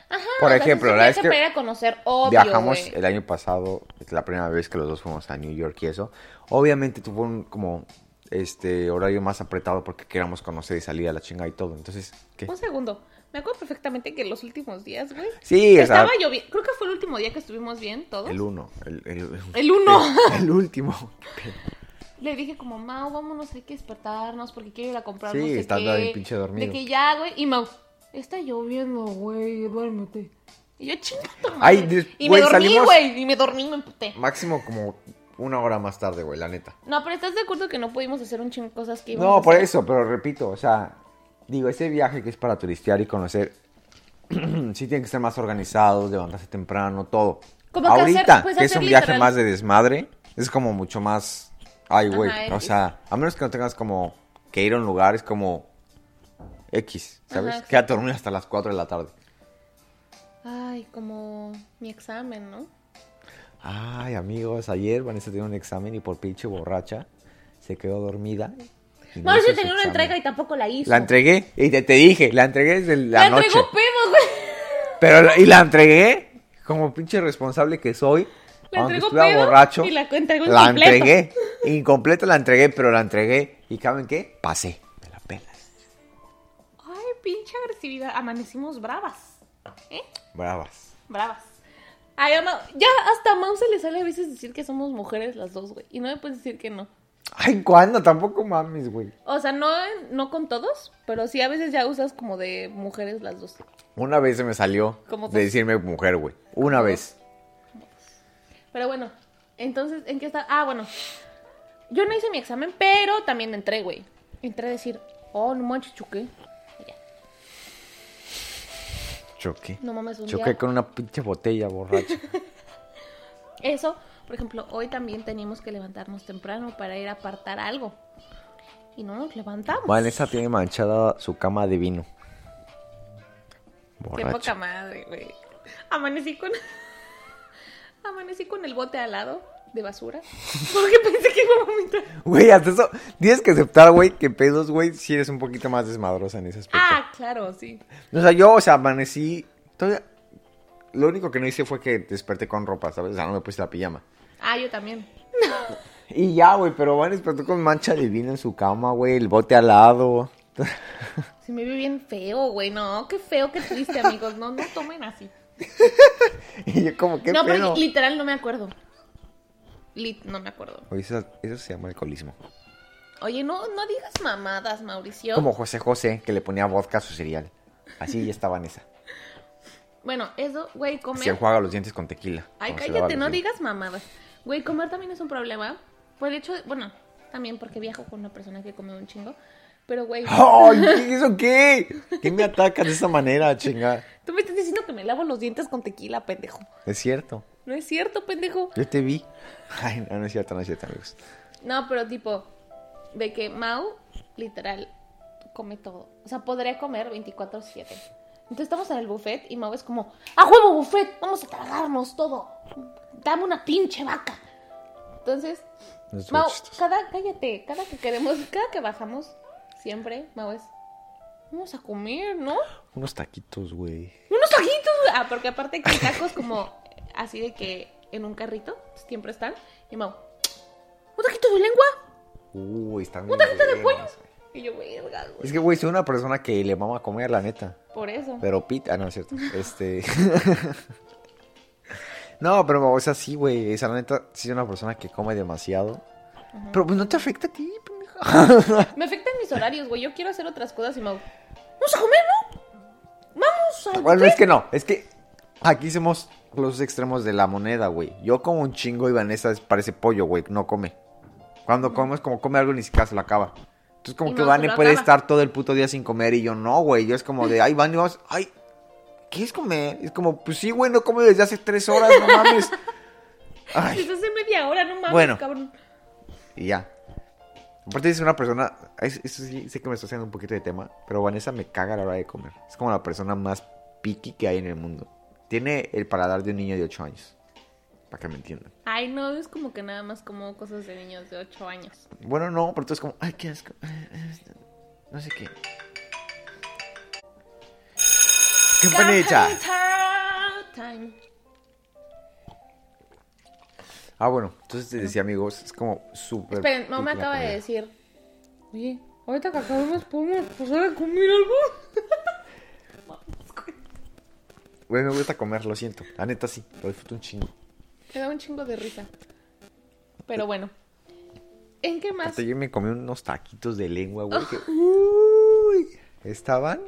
S2: Ajá,
S1: Por ejemplo, la vez que
S2: para ir a conocer, obvio,
S1: Viajamos el año pasado, la primera vez que los dos fuimos a New York y eso. Obviamente tuvo un como este horario más apretado porque queríamos conocer y salir a la chinga y todo. Entonces, ¿qué?
S2: Un segundo. Me acuerdo perfectamente que los últimos días, güey.
S1: Sí,
S2: Estaba lloviendo. Creo que fue el último día que estuvimos bien todos.
S1: el uno. El, el-
S2: El uno.
S1: El, el último.
S2: Le dije como, Mau, vámonos, hay que despertarnos porque quiero ir a comprar
S1: Sí,
S2: no sé
S1: estando
S2: qué.
S1: pinche dormido.
S2: De que ya, güey. Y Mau, está lloviendo, güey, duérmete. Y yo, chingada.
S1: Ay, des-
S2: y
S1: güey,
S2: me dormí,
S1: salimos-
S2: güey. Y me dormí y me emputé.
S1: Máximo como una hora más tarde, güey, la neta.
S2: No, pero ¿estás de acuerdo que no pudimos hacer un chingo de cosas que íbamos
S1: No,
S2: a
S1: por
S2: hacer?
S1: eso, pero repito, o sea, digo, ese viaje que es para turistear y conocer, sí tiene que ser más organizados, levantarse temprano, todo.
S2: Como que hacer-
S1: Ahorita,
S2: pues
S1: que es
S2: hacer
S1: un viaje
S2: literal.
S1: más de desmadre, es como mucho más, ay, güey,
S2: Ajá,
S1: o sea, a menos que no tengas como que ir a un lugar, es como X, ¿sabes?
S2: Ajá,
S1: Quédate a dormir hasta las 4 de la tarde.
S2: Ay, como mi examen, ¿no?
S1: Ay, amigos, ayer Vanessa tenía un examen y por pinche borracha se quedó dormida.
S2: No, yo tenía una entrega y tampoco la hizo.
S1: La entregué y te, te dije, la entregué desde la,
S2: La
S1: noche.
S2: entregó pedo, güey.
S1: Pero, la- y la entregué, como pinche responsable que soy.
S2: La
S1: aunque
S2: entregó pedo
S1: borracho.
S2: y la entregó
S1: La
S2: incompleto.
S1: entregué. Incompleta la entregué, pero la entregué. ¿Y saben qué? Pasé.
S2: Pinche agresividad. Amanecimos bravas. ¿Eh?
S1: Bravas.
S2: Bravas. Ay, a Mau- ya hasta a Mau se le sale a veces decir que somos mujeres las dos, güey. Y no me puedes decir que no.
S1: Ay, ¿cuándo? Tampoco mames, güey.
S2: O sea, no, no con todos, pero sí a veces ya usas como de mujeres las dos.
S1: Una vez se me salió
S2: ¿Cómo
S1: de decirme mujer, güey. Una vez.
S2: Pero bueno, entonces, ¿en qué está? Ah, bueno. Yo no hice mi examen, pero también entré, güey. Entré a decir, oh, no manches, choqué.
S1: Choqué.
S2: No mames, un
S1: Choqué
S2: día.
S1: con una pinche botella borracha.
S2: Eso, por ejemplo, hoy también teníamos que levantarnos temprano para ir a apartar algo. Y no nos levantamos.
S1: Vanessa tiene manchada su cama de vino.
S2: Qué
S1: Borracha.
S2: poca madre, güey. Amanecí con. Amanecí con el bote al lado de basura. Porque pensé que iba a vomitar.
S1: Güey, hasta eso. Tienes que aceptar, güey, que pedos, güey, si eres un poquito más desmadrosa en ese aspecto.
S2: Ah, claro, sí.
S1: O sea, yo, o sea, amanecí. Todavía. Lo único que no hice fue que desperté con ropa, ¿sabes? O sea, no me puse la pijama.
S2: Ah, yo también.
S1: Y ya, güey, pero Van despertó con mancha de vino en su cama, güey, el bote al lado.
S2: Se me ve bien feo, güey. No, qué feo, qué triste, amigos. No, no tomen así.
S1: y yo, como, ¿qué
S2: no, pero literal no me acuerdo. Lit, no me acuerdo.
S1: Oye, eso, eso se llama alcoholismo.
S2: Oye, no, no digas mamadas, Mauricio.
S1: Como José José, que le ponía vodka a su cereal. Así ya está Vanessa.
S2: Bueno, eso, güey, comer.
S1: Se enjuaga los dientes con tequila.
S2: Ay, cállate, no
S1: dientes.
S2: digas mamadas. Güey, comer también es un problema. Por el hecho de, bueno, también porque viajo con una persona que come un chingo. Pero, güey,
S1: ¡Ay! ¿qué- ¿Eso qué? ¿Qué me atacas de esa manera, chinga?
S2: tú me estás diciendo que me lavo los dientes con tequila, pendejo.
S1: Es cierto.
S2: No es cierto, pendejo.
S1: Yo te vi. Ay, no, no es cierto, no es cierto, amigos.
S2: No, pero tipo, de que Mau, literal, come todo. O sea, podría comer 24-7. Entonces estamos en el buffet y Mau es como, ¡a huevo buffet! Vamos a tragarnos todo. Dame una pinche vaca. Entonces,
S1: es
S2: Mau, cada, cállate, cada que queremos, cada que bajamos, siempre, Mau es, vamos a comer, ¿no?
S1: Unos taquitos, güey.
S2: Unos taquitos. güey. Ah, porque aparte que tacos como así de que en un carrito siempre están. Y Mau, ¿un taquito de lengua?
S1: Uy, están bien
S2: ¿Un taquito de pollo?
S1: güey.
S2: Y yo, verga, güey.
S1: Es que, güey, soy una persona que le mama comer, la neta.
S2: Por eso.
S1: Pero Pete, ah, no, es cierto. Este. no, pero, o sea, sí, güey. Esa, la neta, sí soy una persona que come demasiado. Pero, pues, no te afecta a ti, pendeja.
S2: Me afectan mis horarios, güey. Yo quiero hacer otras cosas y Mau, vamos a comer, ¿no? Vamos a
S1: bueno, es que no. Es que aquí somos los extremos de la moneda, güey. Yo como un chingo y Vanessa es- parece pollo, güey. No come. Cuando come es como come algo y ni siquiera se lo acaba. Entonces, como
S2: Y
S1: que
S2: no,
S1: Vane puede
S2: acaba.
S1: estar todo el puto día sin comer y yo no, güey. Yo es como de, ay, Vane, vamos, ay, ¿qué es comer? Es como, pues sí, güey, no como desde hace tres horas, no mames. Ay.
S2: Desde hace media hora, no mames,
S1: Bueno.
S2: cabrón.
S1: Y ya. Aparte es una persona, es- eso sí, sé que me está haciendo un poquito de tema, pero Vanessa me caga a la hora de comer. Es como la persona más picky que hay en el mundo. Tiene el paladar de un niño de 8 años. Para que me entiendan.
S2: Ay, no, es como que nada más como cosas de niños de 8 años.
S1: Bueno, no, pero tú es como, ay, qué asco. No sé qué. ¡Campanita! Ah, bueno, entonces te decía, amigos, es como súper.
S2: Esperen, mamá acaba de decir, oye, ahorita que acabemos podemos pasar a comer algo.
S1: Güey, me gusta comer, lo siento. La neta sí, lo disfruto un chingo.
S2: Me da un chingo de risa. Pero bueno. ¿En qué más?
S1: Hasta yo me comí unos taquitos de lengua, güey. que- Uy, estaban.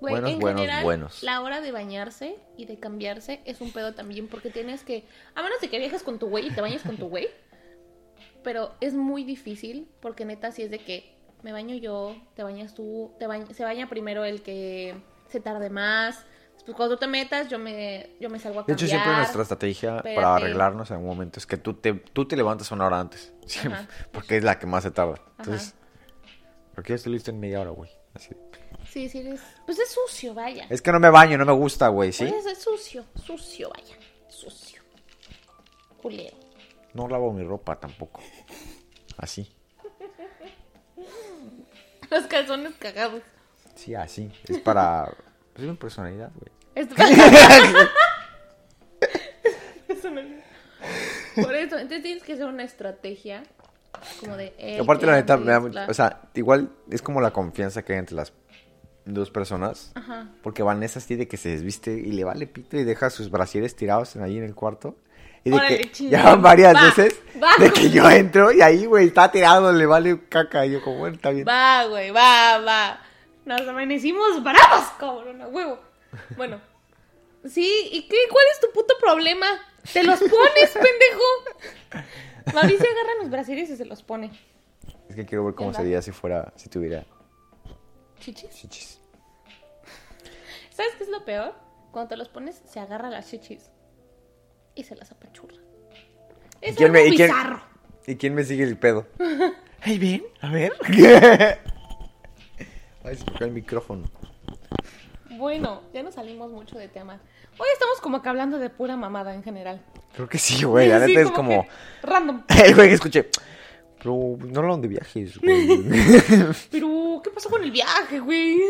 S2: Güey,
S1: buenos,
S2: en
S1: buenos,
S2: general,
S1: buenos.
S2: La hora de bañarse y de cambiarse es un pedo también porque tienes que. A menos de que viajes con tu güey y te bañes con tu güey. Pero es muy difícil porque neta, si es de que me baño yo, te bañas tú, te se baña primero el que se tarde más. Después, cuando tú te metas, yo me, yo me salgo a
S1: De
S2: cambiar.
S1: hecho, siempre nuestra estrategia
S2: Espérate.
S1: para arreglarnos en algún momento es que tú te, tú te levantas una hora antes. Siempre, porque es la que más se tarda. Entonces, porque yo estoy listo en media hora, güey. Así.
S2: Sí, sí, eres... Pues es sucio, vaya.
S1: Es que no me baño, no me gusta, güey, ¿sí?
S2: Pues es sucio, sucio, vaya. Sucio. Culero.
S1: No lavo mi ropa tampoco. Así.
S2: Los calzones cagados.
S1: Sí, así. Es para es mi personalidad, güey.
S2: Es- Por eso, entonces tienes que hacer una estrategia como de... "Ey,
S1: aparte, la
S2: ¿qué
S1: neta, me da mucho-
S2: Bla".
S1: o sea, igual es como la confianza que hay entre las dos personas.
S2: Ajá.
S1: Porque Vanessa así de que se desviste y le vale pito y deja sus brasieres tirados en- ahí en el cuarto. Y de
S2: Órale,
S1: que
S2: chingón.
S1: ya van varias
S2: Va,
S1: veces
S2: va.
S1: de que yo entro y ahí, güey, está tirado, le vale caca. Y yo como, bueno, está bien.
S2: Va, güey, va, va. Nos amanecimos bravos, cabrón, a huevo. Bueno. Sí, ¿y qué? ¿Cuál es tu puto problema? ¿Te los pones, pendejo? Mauricio agarra mis brasieres y se los pone.
S1: Es que quiero ver cómo sería si fuera, si tuviera
S2: ¿Chichis?
S1: chichis.
S2: ¿Sabes qué es lo peor? Cuando te los pones, se agarra las chichis y se las apachurra. Es
S1: quién
S2: algo
S1: me- y quién-
S2: bizarro.
S1: ¿Y quién me sigue el pedo? Ay, ven, a ver. Ay, se me cae el micrófono.
S2: Bueno, ya nos salimos mucho de tema. Hoy estamos como que hablando de pura mamada en general.
S1: Creo que sí, güey. La
S2: Sí,
S1: neta es como.
S2: Random.
S1: El güey que escuché. Pero no hablan de viajes, güey.
S2: Pero, ¿qué pasó con el viaje, güey?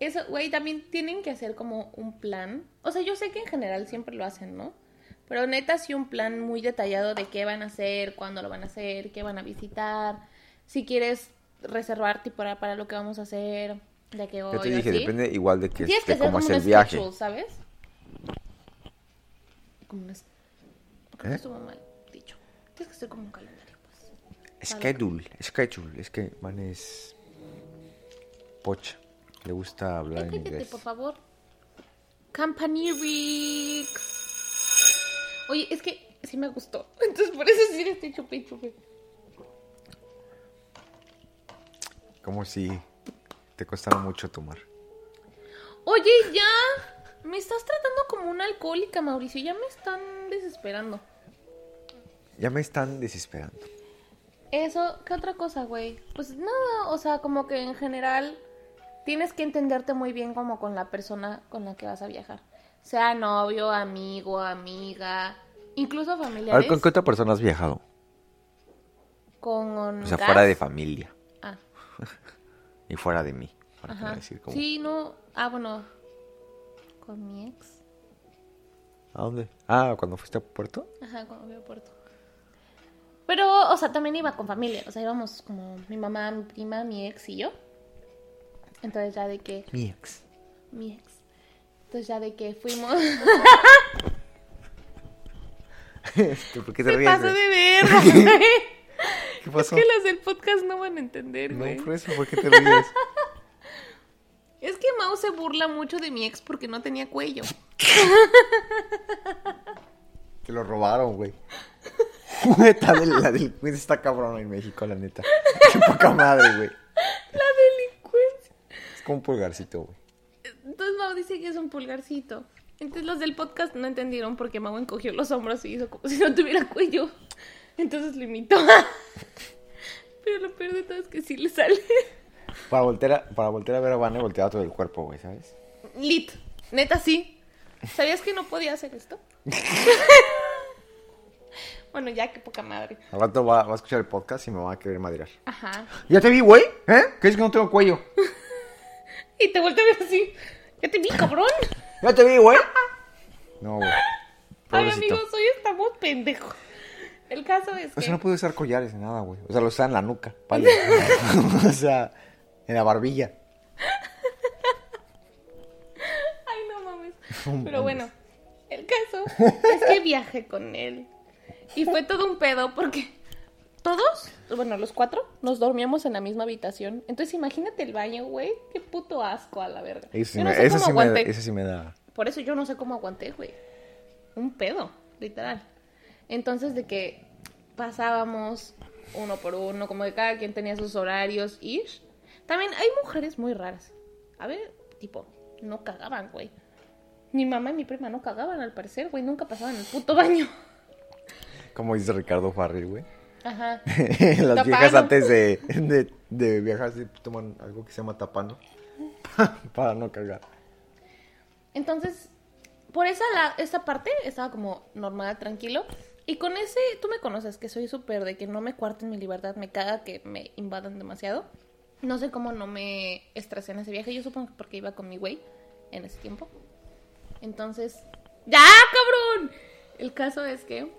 S2: Eso, güey, también tienen que hacer como un plan. O sea, yo sé que en general siempre lo hacen, ¿no? Pero neta, sí un plan muy detallado de qué van a hacer, cuándo lo van a hacer, qué van a visitar. Si quieres reservarte para, para lo que vamos a hacer, de qué hoy.
S1: Yo te dije,
S2: así.
S1: depende igual de, que,
S2: que
S1: cómo es el viaje.
S2: schedule, ¿sabes? Como un... que
S1: ¿Eh?
S2: estuvo mal dicho. Tienes que hacer como un calendario, pues.
S1: Schedule, schedule. Es que Van es. Pocha. Le gusta hablar
S2: Eh,
S1: en
S2: cállate,
S1: inglés.
S2: por favor. Campanirik. Oye, es que sí me gustó. Entonces por eso sí le estoy chupe y
S1: Como si te costara mucho tomar.
S2: Oye, ya. Me estás tratando como una alcohólica, Mauricio. Ya me están desesperando.
S1: Ya me están desesperando.
S2: Eso, ¿qué otra cosa, güey? Pues nada, o sea, como que en general tienes que entenderte muy bien como con la persona con la que vas a viajar. Sea novio, amigo, amiga, incluso
S1: A
S2: familiares.
S1: ver, ¿con qué otra persona has viajado?
S2: Con
S1: O sea,
S2: gas.
S1: fuera de familia. Y fuera de mí. Para decir como...
S2: Sí, no. Ah, bueno. Con mi ex.
S1: ¿A dónde? Ah, cuando fuiste a Puerto.
S2: Ajá, cuando fui a Puerto. Pero, o sea, también iba con familia. O sea, íbamos como mi mamá, mi prima, mi ex y yo. Entonces ya de que...
S1: Mi ex.
S2: Mi ex. Entonces ya de que fuimos...
S1: ¿Por qué te
S2: Se
S1: ríes?
S2: pasó de verga, güey.
S1: ¿Qué
S2: Es que los del podcast no van a entender,
S1: No,
S2: güey.
S1: por eso, ¿por qué te ríes?
S2: Es que Mau se burla mucho de mi ex porque no tenía cuello.
S1: Te lo robaron, güey. Neta, de- la delincuencia está cabrona en México, la neta. Qué poca madre, güey.
S2: La delincuencia.
S1: Es como un pulgarcito, güey.
S2: Entonces Mau dice que es un pulgarcito. Entonces los del podcast no entendieron porque Mau encogió los hombros y hizo como si no tuviera cuello. Entonces lo imitó. Pero lo peor de todo es que sí le sale.
S1: Para voltear a, para voltear a ver a Vane, volteaba todo el cuerpo, güey, ¿sabes?
S2: Lit. Neta sí. ¿Sabías que no podía hacer esto? bueno, ya que poca madre.
S1: Al rato va, va a escuchar el podcast y me va a querer maderar.
S2: Ajá.
S1: Ya te vi, güey. ¿Eh? ¿Qué es que no tengo cuello?
S2: Y te vuelve a ver así. Ya te vi, cabrón.
S1: Ya te vi, güey. No, güey.
S2: Ay,
S1: Pobrecito.
S2: amigos, hoy estamos pendejos. El caso es que...
S1: O sea, no pude usar collares ni nada, güey. O sea, lo usaba en la nuca, vale. o sea, en la barbilla.
S2: Ay, no mames.
S1: No
S2: Pero
S1: mames.
S2: bueno, el caso es que viajé con él. Y fue todo un pedo porque todos, bueno, los cuatro, nos dormíamos en la misma habitación. Entonces imagínate el baño, güey. Qué puto asco a la verga.
S1: Eso sí,
S2: Yo no
S1: me,
S2: sé
S1: eso
S2: cómo
S1: sí me, da- eso sí me da.
S2: Por eso yo no sé cómo aguanté, güey. Un pedo, literal. Entonces de que pasábamos uno por uno, como que cada quien tenía sus horarios y también hay mujeres muy raras. A ver, tipo, no cagaban, güey. Mi mamá y mi prima no cagaban al parecer, güey, nunca pasaban el puto baño.
S1: Como dice Ricardo Farrell, güey.
S2: Ajá.
S1: Las viejas antes de, de, de viajar sí toman algo que se llama tapando. Para no cagar.
S2: Entonces, por esa, la, esa parte estaba como normal, tranquilo. Y con ese, tú me conoces, que soy súper de que no me cuarten mi libertad, me caga que me invadan demasiado. No sé cómo no me estresé en ese viaje. Yo supongo que porque iba con mi güey en ese tiempo. Entonces, ¡ya, cabrón! El caso es que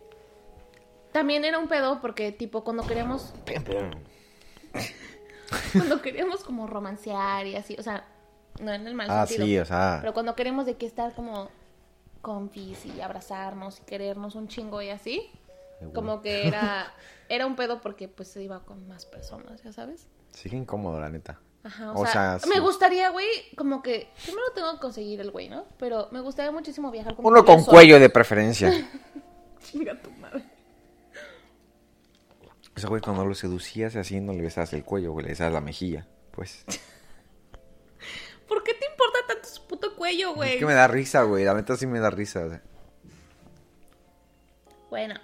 S2: también era un pedo porque, tipo, cuando queríamos, cuando queríamos como romancear y así, o sea, no en el mal
S1: Ah,
S2: sentido.
S1: sí, o sea.
S2: Pero cuando queremos de que estar como confis y abrazarnos y querernos un chingo y así, como que era era un pedo porque pues se iba con más personas, ya sabes.
S1: Sí, incómodo, la neta.
S2: Ajá, o,
S1: O
S2: sea,
S1: sea,
S2: me gustaría, güey, como que primero tengo que conseguir el güey, ¿no? Pero me gustaría muchísimo viajar con
S1: Uno con cuello de preferencia.
S2: Chinga tu madre.
S1: O sea, güey, cuando lo seducías así, no le besabas el cuello, güey, le besabas la mejilla. Pues.
S2: ¿Por qué te importa tanto su puto cuello, güey?
S1: Es que me da risa, güey. La neta sí me da risa. sea.
S2: Bueno.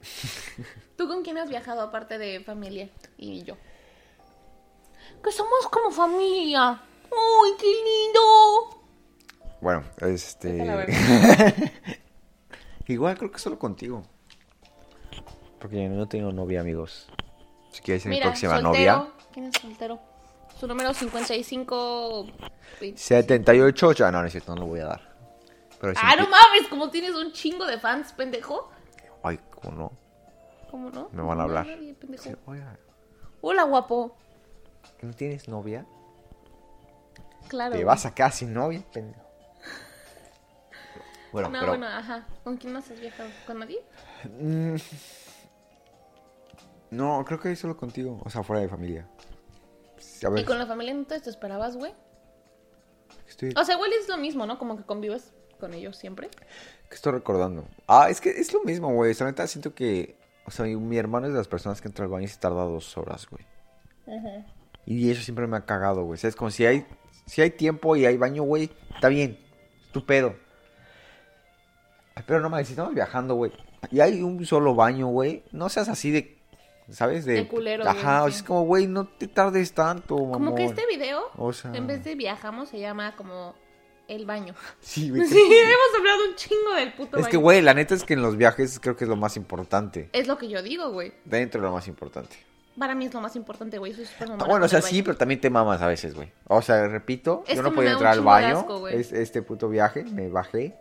S2: ¿Tú con quién has viajado aparte de familia y yo? Que somos como familia. ¡Uy, qué lindo!
S1: Bueno, este. Igual creo que solo contigo. Porque no tengo novia, amigos. Si quieres ser mi próxima
S2: soltero.
S1: novia.
S2: ¿Quién es soltero? Su número 55...
S1: 78. Ah, no, no es cierto, no lo voy a dar. Pero
S2: Ah, no mames, como tienes un chingo de fans, pendejo.
S1: Ay, ¿cómo no?
S2: ¿Cómo no?
S1: Me van a hablar.
S2: nadie, pendejo.
S1: Sí, oiga,
S2: Hola, guapo.
S1: ¿que ¿no tienes novia?
S2: Claro.
S1: Te vas a quedar sin novia, pendejo. Bueno,
S2: No,
S1: pero.
S2: bueno, ajá. ¿Con quién más has viajado? ¿Con nadie?
S1: Mm, No, creo que solo contigo. O sea, fuera de familia. Sí, A ver,
S2: ¿Y con la familia no te esperabas, güey?
S1: estoy,
S2: O sea, igual es lo mismo, ¿no? Como que convives con ellos siempre.
S1: ¿qué estoy recordando? Ah, es que es lo mismo, güey. O sea, neta, siento que. O sea, mi, hermano es de las personas que entra al baño y se tarda dos horas, güey. Y eso siempre me ha cagado, güey. O sea, es como si hay, si hay tiempo y hay baño, güey, está bien. Es tu pedo. Pero no mames, si estamos viajando, güey. Y hay un solo baño, güey. No seas así de. ¿Sabes? De.
S2: De culero,
S1: Ajá, o sea,
S2: sí.
S1: es como, güey, no te tardes tanto, mamón.
S2: Como que este video,
S1: O sea-
S2: en vez de viajamos, se llama como el baño.
S1: Sí, güey.
S2: Sí, hemos hablado un chingo del puto
S1: Es
S2: baño.
S1: que, güey, la neta es que en los viajes creo que es lo más importante.
S2: Es lo que yo digo, güey.
S1: Dentro de lo más importante.
S2: Para mí es lo más importante, güey. Soy súper mamona
S1: bueno, o sea, sí, pero también te mamas a veces, güey. O sea, repito,
S2: Es
S1: yo no podía entrar al baño.
S2: asco,
S1: es, este puto viaje, me bajé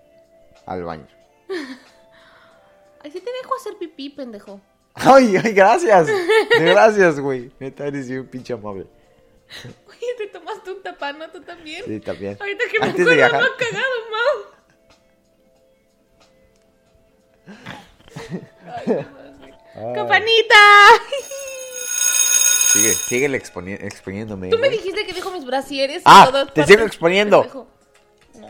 S1: al baño.
S2: Ay, sí te dejo hacer pipí, pendejo.
S1: Ay, ay, gracias. Gracias, güey. Neta, eres bien pinche amable.
S2: Oye, te tomaste un tapano, tú también.
S1: Sí, también.
S2: Ahorita que me
S1: Antes
S2: acuerdo, no cagado, Mau. No. ¡Campanita!
S1: Sigue, sigue exponi- exponiéndome.
S2: Tú me
S1: güey.
S2: dijiste que dijo mis brasieres y
S1: Ah,
S2: todo.
S1: te sigo exponiendo.
S2: No.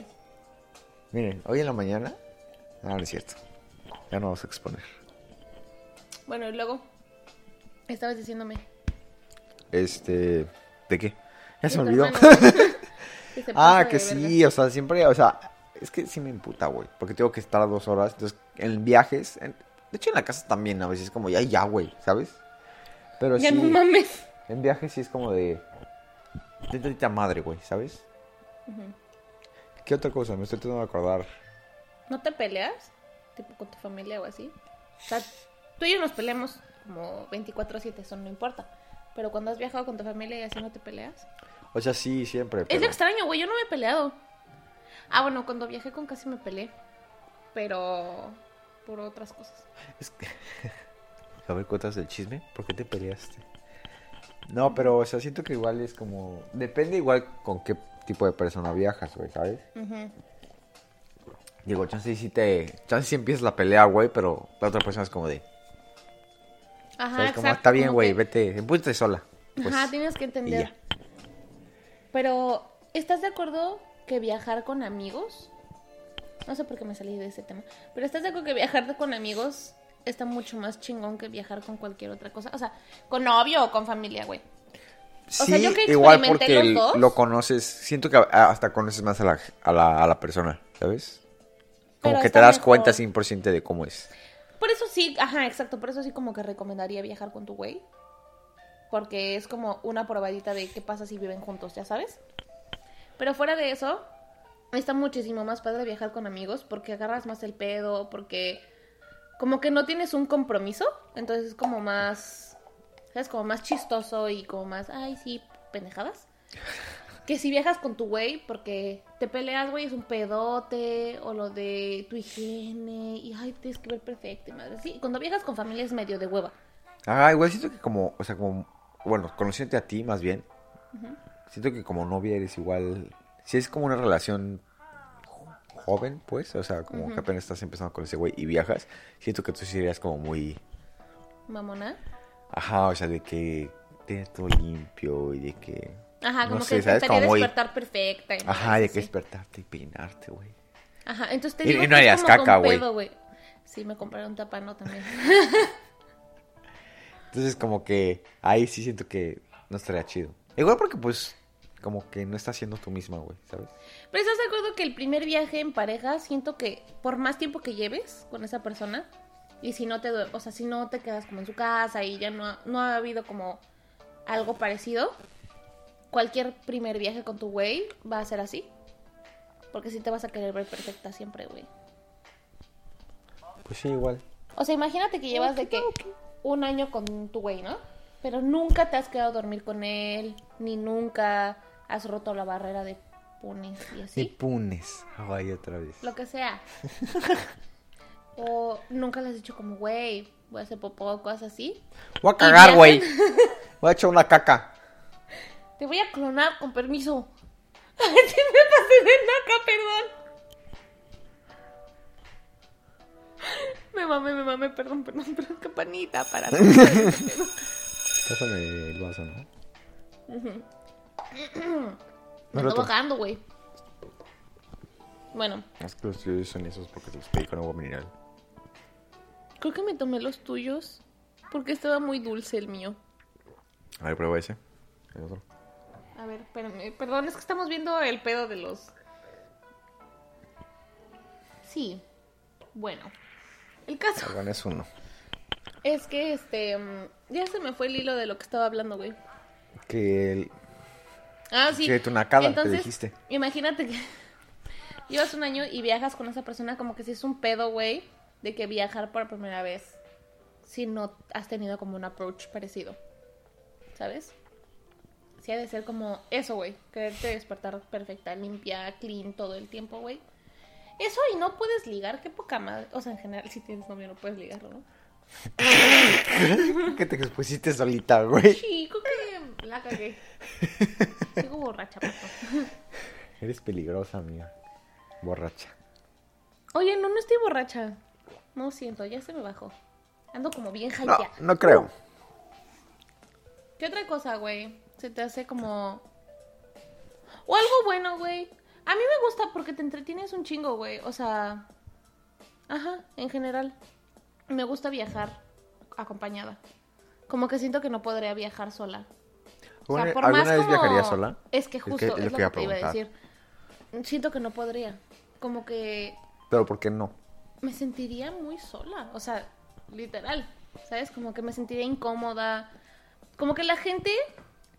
S1: Miren, hoy en la mañana. Ah, no es cierto. Ya no vamos a exponer.
S2: Bueno, y luego estabas diciéndome.
S1: Este. ¿De qué? Ya se me olvidó.
S2: que
S1: ah, que sí, o sea, siempre, o sea, es que sí me imputa, güey. Porque tengo que estar dos horas. Entonces, en viajes, en- de hecho en la casa también a veces es como, ya, ya, güey, ¿sabes? Pero.
S2: Ya
S1: sí,
S2: no mames.
S1: en viajes sí es como de. De madre, güey, ¿sabes? ¿Qué otra cosa? Me estoy tratando de acordar.
S2: ¿No te peleas? Tipo con tu familia o así. O sea, tú y yo nos peleamos como 24-7, eso no importa. Pero cuando has viajado con tu familia y así no te peleas.
S1: O sea, sí, siempre.
S2: Es lo extraño, güey, yo no me he peleado. Ah, bueno, cuando viajé con casi me peleé. Pero por otras cosas.
S1: Es que- A ver, cuentas el chisme. ¿Por qué te peleaste? No, pero, o sea, siento que igual es como. Depende igual con qué tipo de persona viajas, güey, ¿sabes? Digo, chance si te. Chance si empiezas la pelea, güey, pero la otra persona es como de.
S2: Ajá,
S1: ¿Sabes? Como,
S2: exacto.
S1: está bien, güey,
S2: que-
S1: vete. Empújate sola. Pues,
S2: Ajá, tienes que entender. Pero, ¿estás de acuerdo que viajar con amigos? No sé por qué me salí de ese tema. Pero ¿estás de acuerdo que viajar con amigos está mucho más chingón que viajar con cualquier otra cosa? O sea, con novio o con familia, güey.
S1: Sí,
S2: sea, yo que
S1: igual porque
S2: los dos.
S1: lo conoces. Siento que hasta conoces más a la, a la, a la persona, ¿sabes? Como que te das
S2: mejor.
S1: cuenta 100% de cómo es.
S2: Por eso sí, ajá, exacto. Por eso sí como que recomendaría viajar con tu güey. Porque es como una probadita de qué pasa si viven juntos, ya sabes. Pero fuera de eso, está muchísimo más padre viajar con amigos porque agarras más el pedo, porque como que no tienes un compromiso. Entonces es como más, ¿sabes? Como más chistoso y como más, ay, sí, pendejadas. Que si viajas con tu güey, porque te peleas, güey, es un pedote, o lo de tu higiene, y ay, tienes que ver perfecto, y madre. Sí, cuando viajas con familia es medio de hueva.
S1: Ah, igual siento que como, o sea, como, bueno, conociéndote a ti más bien, siento que como novia eres igual, si es como una relación jo- joven, pues, o sea, como que apenas estás empezando con ese güey y viajas, siento que tú sí serías como muy,
S2: Mamona.
S1: ajá, o sea, de que tienes todo limpio y de que,
S2: Ajá,
S1: No
S2: como
S1: sé,
S2: que
S1: ¿sabes?
S2: intentaría
S1: Como muy-
S2: despertar perfecta. y
S1: ajá, de que
S2: así.
S1: despertarte y peinarte, güey.
S2: Ajá, entonces te digo
S1: y no
S2: que es como
S1: caca, güey.
S2: Sí, me compré un tapano también.
S1: Entonces como que ahí sí siento que no estaría chido. Igual porque pues como que no estás siendo tú misma, güey, ¿sabes?
S2: Pero estás de acuerdo que el primer viaje en pareja, siento que por más tiempo que lleves con esa persona, y si no te, o sea, si no te quedas como en su casa y ya no ha, no ha habido como algo parecido, cualquier primer viaje con tu güey va a ser así. Porque si te vas a querer ver perfecta siempre, güey.
S1: Pues sí, igual.
S2: O sea, imagínate que llevas de que un año con tu güey, ¿no? Pero nunca te has quedado a dormir con él, ni nunca has roto la barrera de punes y así.
S1: punes. Ay, otra vez.
S2: Lo que sea. o nunca le has dicho como, güey, voy a hacer popó, cosas así.
S1: Voy a cagar, güey. Voy a echar una caca.
S2: Te voy a clonar con permiso. Ay, sí me pasé de naca, perdón. Me mamé, me mamé, perdón, perdón, perdón, campanita para.
S1: Pásame el vaso, ¿no?
S2: Me estoy bajando, güey. Bueno,
S1: Es que los tuyos son esos porque los pedí con agua mineral.
S2: creo que me tomé los tuyos porque estaba muy dulce el mío.
S1: A ver, prueba ese. El otro.
S2: A ver, espérame. Perdón, es que estamos viendo el pedo de los. Sí. Bueno. El caso
S1: Hagan es uno.
S2: es que este. mm, Ya se me fue el hilo de lo que estaba hablando, güey.
S1: Que el...
S2: Ah, sí.
S1: Que tu nacada, te
S2: Entonces,
S1: dijiste.
S2: Imagínate que llevas un año y viajas con esa persona como que si es un pedo, güey, de que viajar por primera vez si no has tenido como un approach parecido. ¿Sabes? Sí ha de ser como eso, güey. Quererte despertar perfecta, limpia, clean todo el tiempo, güey. Eso y no puedes ligar, qué poca madre. O sea, en general, si tienes novio no puedes ligarlo, ¿no?
S1: que te expusiste solita, güey.
S2: Chico, que la cagué. Sigo borracha, pato.
S1: Eres peligrosa, amiga. Borracha.
S2: Oye, no, no estoy borracha. No siento, ya se me bajó. Ando como bien
S1: No,
S2: hypeada.
S1: no creo.
S2: ¿Qué otra cosa, güey? Se te hace como... O algo bueno, güey. A mí me gusta porque te entretienes un chingo, güey. O sea... Ajá, en general. Me gusta viajar acompañada. Como que siento que no podría viajar sola. O sea,
S1: ¿Alguna-
S2: por
S1: ¿Alguna
S2: más
S1: vez
S2: como-
S1: viajarías sola?
S2: Es que
S1: Es que
S2: justo
S1: es
S2: es,
S1: lo que
S2: que,
S1: iba a
S2: te iba a
S1: preguntar.
S2: decir. Siento que no podría. Como que
S1: Pero ¿por qué no?
S2: me sentiría muy sola, o sea, literal, ¿sabes? Como que me sentiría incómoda, como que la gente,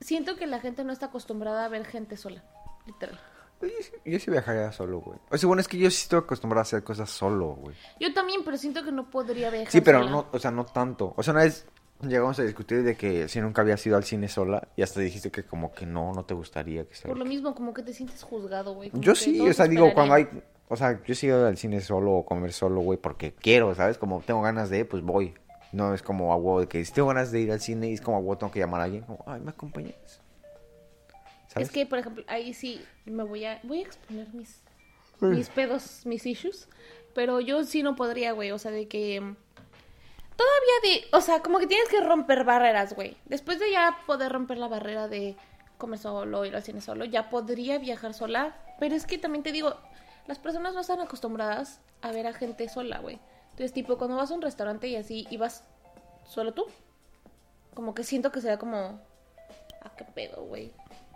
S2: siento que la gente no está acostumbrada a ver gente sola, literal.
S1: Yo, sí- yo sí viajaría solo, güey. O sea, bueno, es que yo sí estoy acostumbrado a hacer cosas solo, güey.
S2: Yo también, pero siento que no podría viajar
S1: Sí, pero
S2: sola.
S1: no, o sea, no tanto. O sea, una vez llegamos a discutir de que si nunca habías ido al cine sola y hasta dijiste que como que no, no te gustaría que
S2: Por lo mismo, como que te sientes juzgado, güey.
S1: Yo sí, o sea, digo, cuando hay... O sea, yo sí he ido al cine solo o comer solo, güey, porque quiero, ¿sabes? Como tengo ganas de, pues voy. No es como a huevo de que si tengo ganas de ir al cine y es como a huevo tengo que llamar a alguien. Como, ay, ¿me acompañas? ¿Sabes?
S2: Es que, por ejemplo, ahí sí me voy a, voy a exponer mis, mis pedos, mis issues, pero yo sí no podría, güey, o sea, de que... mm, Todavía de, o sea, como que tienes que romper barreras, güey. Después de ya poder romper la barrera de comer solo, ir al cine solo, ya podría viajar sola, pero es que también te digo, las personas no están acostumbradas a ver a gente sola, güey. Entonces, tipo, cuando vas a un restaurante y así, y vas solo tú, como que siento que será como, ¿a qué pedo, güey?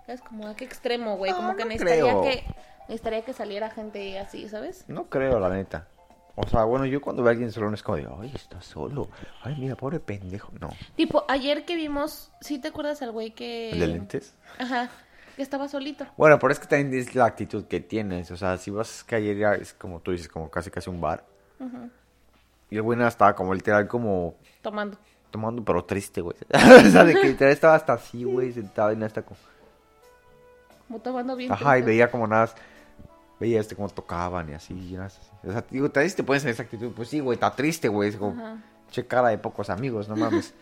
S2: ¿Sabes? Como a qué extremo, güey.
S1: No,
S2: Como que
S1: no
S2: necesitaría
S1: creo.
S2: que necesitaría que saliera gente así, ¿sabes?
S1: No creo, la neta. O sea, bueno, yo cuando veo a alguien solo no es como de, ay, está solo. Ay, mira, pobre pendejo. No.
S2: Tipo, ayer que vimos, ¿sí te acuerdas al güey que...
S1: ¿El de lentes?
S2: Ajá, que estaba solito.
S1: Bueno, pero es que también es la actitud que tienes. O sea, si vas que ayer ya es como tú dices, como casi casi un bar. Y el güey nada estaba como literal como
S2: Tomando.
S1: tomando, pero triste, güey. o sea, de que literal estaba hasta así, güey, sentado y nada está como...
S2: Como tomando bien.
S1: Ajá, y veía como nada, veía este como tocaban y así, y nada, así. O sea, digo, tal vez te pones en esa actitud, pues sí, güey, está triste, güey, es como,
S2: Ajá.
S1: che cara de pocos amigos, no mames.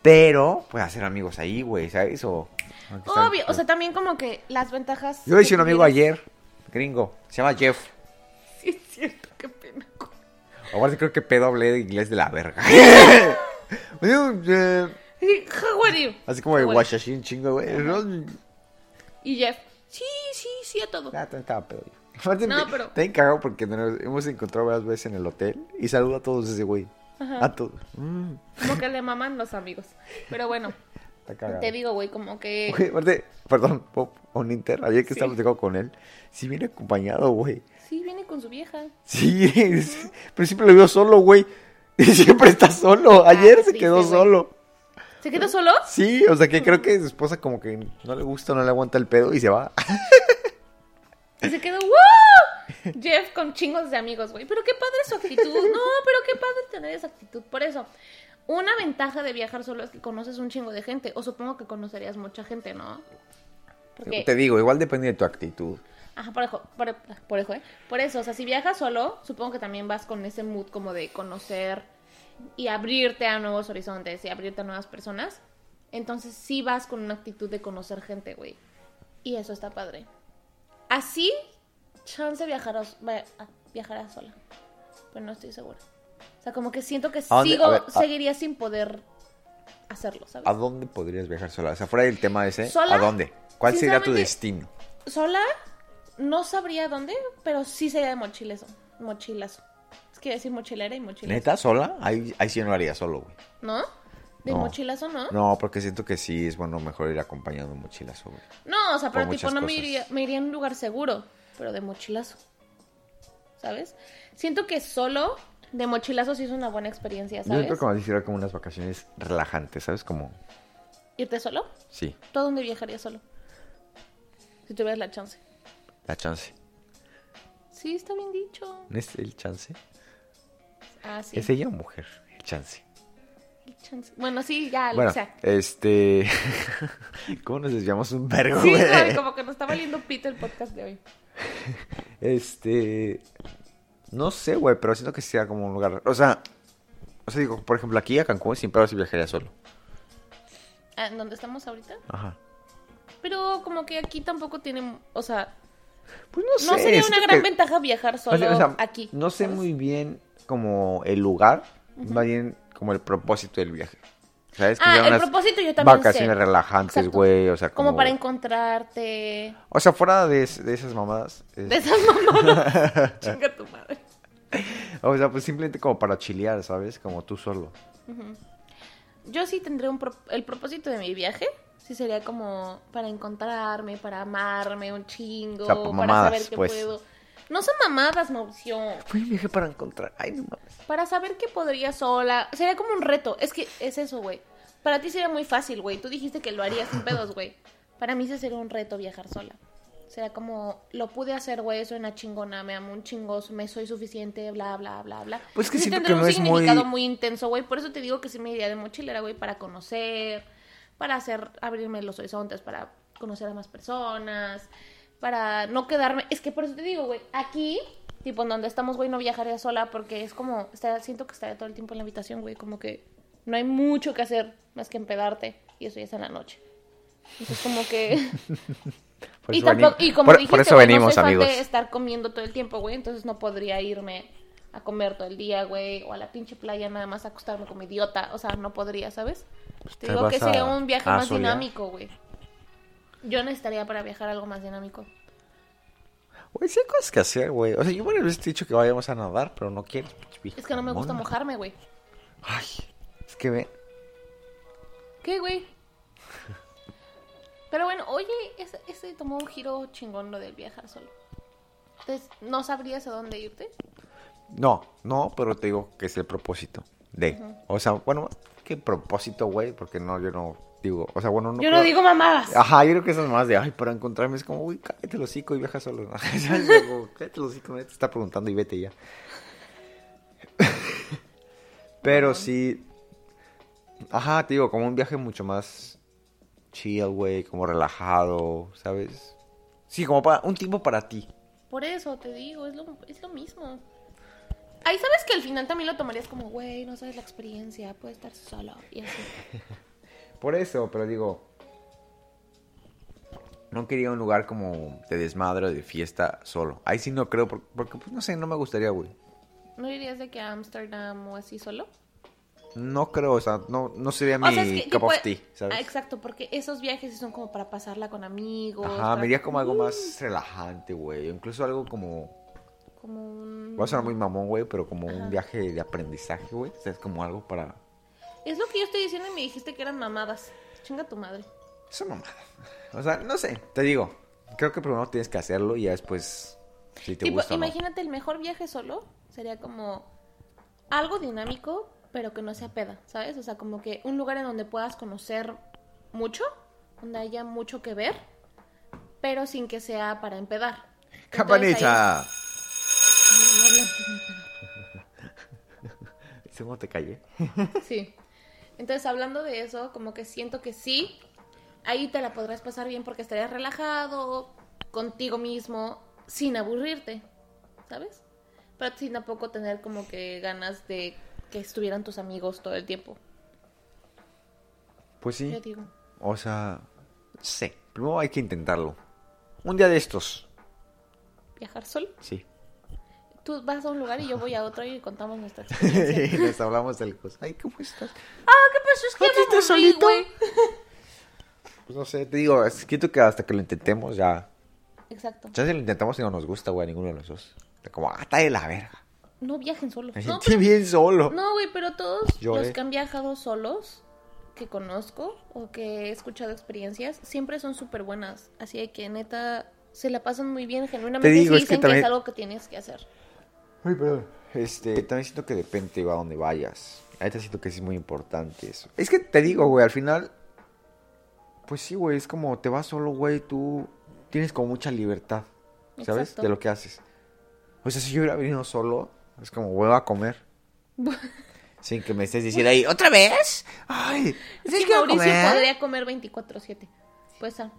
S1: Pero, puedes hacer amigos ahí, güey, ¿sabes? O, están-
S2: Obvio, o sea, también como que las ventajas.
S1: Yo hice un amigo ayer, gringo, se llama Jeff.
S2: Sí, es cierto.
S1: Ahora creo que pedo hablé de inglés de la verga. Eh,
S2: Sí?
S1: Así como de guachachín chingo, güey. ¿no?
S2: Y Jeff, sí, sí, sí a todo.
S1: Ah, estaba pedo yo. Aparte,
S2: No, pero-
S1: bien cagado porque nos hemos encontrado varias veces en el hotel y saluda a todos ese güey.
S2: Ajá.
S1: A todos. Mm,
S2: Como que le maman los amigos. Pero bueno,
S1: está cagado.
S2: te digo, güey, como que.
S1: Güey, aparte, perdón, Pop, un Inter, ayer que
S2: Sí.
S1: llegando con él, sí viene acompañado, güey.
S2: Sí, viene con su vieja.
S1: Sí, es- pero siempre lo veo solo, güey. Y siempre está solo. Ayer se
S2: triste,
S1: quedó solo.
S2: ¿Se quedó solo?
S1: Sí, o sea que creo que su esposa como que no le gusta, no le aguanta el pedo y se va.
S2: Y se quedó, ¡wow! Jeff con chingos de amigos, güey. Pero qué padre su actitud. No, pero qué padre tener esa actitud. Por eso, una ventaja de viajar solo es que conoces un chingo de gente. O supongo que conocerías mucha gente, ¿no? Porque,
S1: Te digo, igual depende de tu actitud.
S2: ajá, por eso, por, por eso, ¿eh? Por eso, o sea, si viajas solo, supongo que también vas con ese mood como de conocer y abrirte a nuevos horizontes y abrirte a nuevas personas. Entonces sí vas con una actitud de conocer gente, güey. Y eso está padre. Así, chance viajarás, viajarás sola. Pero no estoy segura. O sea, como que siento que sigo,
S1: a-
S2: seguiría sin poder hacerlo, ¿sabes?
S1: ¿A dónde podrías viajar sola? O sea, fuera del tema ese,
S2: ¿Sola?
S1: ¿a dónde? ¿Cuál sería tu destino?
S2: Sola, no sabría dónde, pero sí sería de mochilazo. Mochilazo. Es que iba a decir mochilera y mochilazo.
S1: ¿Neta sola? Ahí, ahí sí no lo haría solo, güey.
S2: ¿No? ¿De
S1: No.
S2: mochilazo no?
S1: No, porque siento que sí es bueno mejor ir acompañando mochilas, güey.
S2: No, o sea, pero
S1: Por
S2: tipo no me iría, me iría a un lugar seguro, pero de mochilazo. ¿Sabes? Siento que solo de mochilazo sí es una buena experiencia,
S1: Yo
S2: ¿sabes?
S1: siento como hiciera como unas vacaciones relajantes, ¿sabes? Como,
S2: ¿Irte solo?
S1: sí,
S2: ¿Tú a dónde viajarías solo? Si tuvieras la chance.
S1: la chance.
S2: Sí, está bien dicho.
S1: ¿No es el chance?
S2: Ah, sí.
S1: ¿Es ella o mujer? El chance.
S2: el chance. Bueno, sí, ya,
S1: Bueno,
S2: que sea.
S1: este... ¿Cómo nos desviamos un vergo,
S2: Sí,
S1: güey,
S2: como que nos está valiendo pito el podcast de hoy.
S1: Este... No sé, güey, pero siento que sea como un lugar... O sea, o sea, digo, por ejemplo, aquí a Cancún sin pedo sí viajaría solo.
S2: Ah, ¿Dónde estamos ahorita?
S1: Ajá.
S2: Pero como que aquí tampoco tienen, o sea,
S1: Pues no sé.
S2: no sería una gran
S1: que-
S2: ventaja viajar solo
S1: o sea,
S2: aquí.
S1: No sé
S2: ¿sabes?
S1: muy bien como el lugar, más bien como el propósito del viaje. ¿Sabes? Que
S2: Ah, el propósito yo también
S1: Vacaciones
S2: sé.
S1: relajantes, güey, o sea,
S2: Como...
S1: como...
S2: para encontrarte.
S1: O sea, fuera de, de esas mamadas. es-
S2: De esas mamadas. Chinga tu madre.
S1: O sea, pues simplemente como para chilear, ¿sabes? Como tú solo.
S2: Yo sí tendré un pro- el propósito de mi viaje. Sí sería como para encontrarme, para amarme un chingo,
S1: O sea, por
S2: para
S1: mamadas,
S2: saber que
S1: pues.
S2: puedo. No son mamadas, Mauricio.
S1: Fue un viaje para encontrar. Ay, no mames.
S2: Para saber que podría sola. Sería como un reto. Es que es eso, güey. Para ti sería muy fácil, güey. Tú dijiste que lo harías sin pedos, güey. Para mí sí sería un reto viajar sola. Sería como, lo pude hacer, güey, soy una chingona, me amo un chingo, me soy suficiente, bla, bla, bla, bla.
S1: Pues que
S2: sí
S1: siento que
S2: un
S1: no es muy-
S2: significado muy intenso, güey. Por eso te digo que sí me iría de mochilera, güey, para conocer, para hacer, abrirme los horizontes, para conocer a más personas, para no quedarme. Es que por eso te digo, güey, aquí, tipo en donde estamos, güey, no viajaría sola porque es como, está- siento que estaría todo el tiempo en la habitación, güey, como que no hay mucho que hacer más que empedarte y eso ya es en la noche. Entonces como que...
S1: Por
S2: y, tampoco, como
S1: por-
S2: dijiste,
S1: por eso
S2: güey,
S1: venimos,
S2: no soy fan de estar comiendo todo el tiempo, güey, entonces no podría irme a comer todo el día, güey, o a la pinche playa nada más a acostarme como idiota, o sea, no podría, ¿sabes? Te
S1: te
S2: digo que sería un viaje más dinámico, güey. Yo necesitaría para viajar algo más dinámico.
S1: Güey, sí hay cosas que hacer, güey. O sea, yo veces te he dicho que vayamos a nadar, pero no vieja
S2: Es que no me gusta mojarme, güey.
S1: Ay, es que ve.
S2: ¿Qué, güey? Pero bueno, oye, ese, ese tomó un giro chingón lo del viajar solo. Entonces, ¿no sabrías a dónde irte?
S1: No, no, pero te digo que es el propósito de. O sea, bueno, ¿qué propósito, güey? Porque no, yo no digo. O sea, bueno, no.
S2: Yo no digo mamadas.
S1: Ajá, yo creo que eso es más de, ay, para encontrarme es como, uy, cállate el hocico y viaja solo. Como, cállate el hocico, te está preguntando y vete ya. Pero sí, ajá, te digo, como un viaje mucho más chill, güey, como relajado, ¿sabes? Sí, como para un tiempo para ti.
S2: Por eso te digo, es lo, es lo mismo. Ahí sabes que al final también lo tomarías como, güey, no sabes la experiencia, puedes estar solo y así.
S1: Por eso, pero digo, no quería un lugar como de desmadre o de fiesta solo. Ahí sí no creo, por- porque, pues no sé, no me gustaría, güey.
S2: ¿No irías de que a Ámsterdam o así solo?
S1: No creo, o sea, no, no sería mi
S2: sea, es que
S1: cup of tea, ¿sabes?
S2: Ah, exacto, porque esos viajes son como para pasarla con amigos.
S1: Ajá,
S2: para-
S1: me iría como algo más relajante, güey. Incluso algo como,
S2: Como un...
S1: va a sonar muy mamón, güey, pero como
S2: Ajá.
S1: un viaje de aprendizaje, güey. O sea, es como algo para...
S2: Es lo que yo estoy diciendo y me dijiste que eran mamadas. Chinga tu madre.
S1: Eso mamada. O sea, no sé, te digo. Creo que primero tienes que hacerlo y ya después, si te
S2: Tipo,
S1: gusta no.
S2: imagínate el mejor viaje solo. Sería como algo dinámico, pero que no sea peda, ¿sabes? O sea, como que un lugar en donde puedas conocer mucho, donde haya mucho que ver, pero sin que sea para empedar.
S1: ¡Campanita!
S2: ahí- No, no hablamos de empedar.
S1: ¿Viste cómo te callé?
S2: Sí. Entonces, hablando de eso, como que siento que sí, ahí te la podrás pasar bien porque estarías relajado contigo mismo, sin aburrirte, ¿sabes? Pero sin tampoco tener como que ganas de que estuvieran tus amigos todo el tiempo.
S1: Pues sí.
S2: Yo digo.
S1: O sea, sí. Primero hay que intentarlo. Un día de estos.
S2: Viajar solo.
S1: Sí.
S2: Tú vas a un lugar y yo voy a otro y contamos nuestra experiencia.
S1: y nos hablamos de cosas. Ay, ¿cómo estás?
S2: ah, ¿qué pasó? Es que
S1: ¿Ah,
S2: ya
S1: sí
S2: me
S1: estás solito?
S2: güey.
S1: Pues no sé, te digo, es- siento que hasta que lo intentemos ya.
S2: Exacto.
S1: Ya si lo intentamos y no nos gusta, güey, a ninguno de los dos. Como, ah, está de la verga.
S2: No viajen solos.
S1: Me
S2: No,
S1: sentí bien solo.
S2: No, güey, pero todos
S1: Lloré.
S2: los que han viajado solos, que conozco o que he escuchado experiencias, siempre son súper buenas. Así que neta, se la pasan muy bien, genuinamente.
S1: Te digo,
S2: sí
S1: es que
S2: dicen que,
S1: también-
S2: es algo que tienes que hacer.
S1: Ay, perdón. Este, también siento que depende a donde vayas. Ahorita siento que es muy importante eso. Es que te digo, güey, al final. Pues sí, güey, es como te vas solo, güey, tú tienes como mucha libertad, ¿sabes?
S2: Exacto.
S1: De lo que haces. O sea, si yo hubiera venido solo, es como, voy a comer. Sin que me estés diciendo ahí, ¿otra vez? Ay,
S2: Es
S1: ¿sí
S2: que Mauricio
S1: comer?"
S2: podría comer 24-7. Pues ah,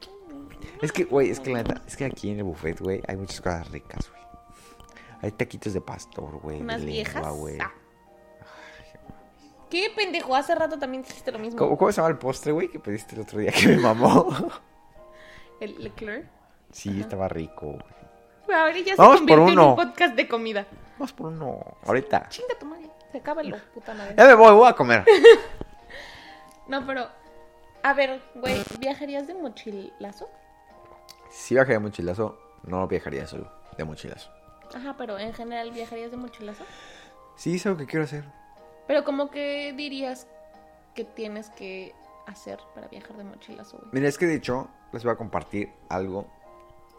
S1: Es que, güey, es que la neta, es que aquí en el buffet, güey, hay muchas cosas ricas, güey. Hay taquitos de pastor, güey. de lengua,
S2: viejas.
S1: güey.
S2: ah. ¿Qué pendejo? Hace rato también dijiste lo mismo.
S1: ¿Cómo, cómo se llama el postre, güey, que pediste el otro día que me mamó?
S2: El Leclerc.
S1: Sí, estaba rico. güey.
S2: Ahora ya
S1: Vamos
S2: se
S1: por
S2: convirtió en
S1: uno.
S2: un podcast de comida.
S1: Vamos por uno, ahorita.
S2: Chinga tu madre. Se acaba el puta madre.
S1: Ya me voy, voy a comer.
S2: No, pero. A ver, güey, ¿viajarías de mochilazo?
S1: Si viajaría de mochilazo, no viajaría solo, de mochilazo.
S2: Ajá, pero en general, ¿viajarías de mochilazo?
S1: Sí, es algo que quiero hacer.
S2: Pero como que dirías que tienes que hacer para viajar de mochilazo, güey.
S1: Mira, es que de hecho, les voy a compartir algo.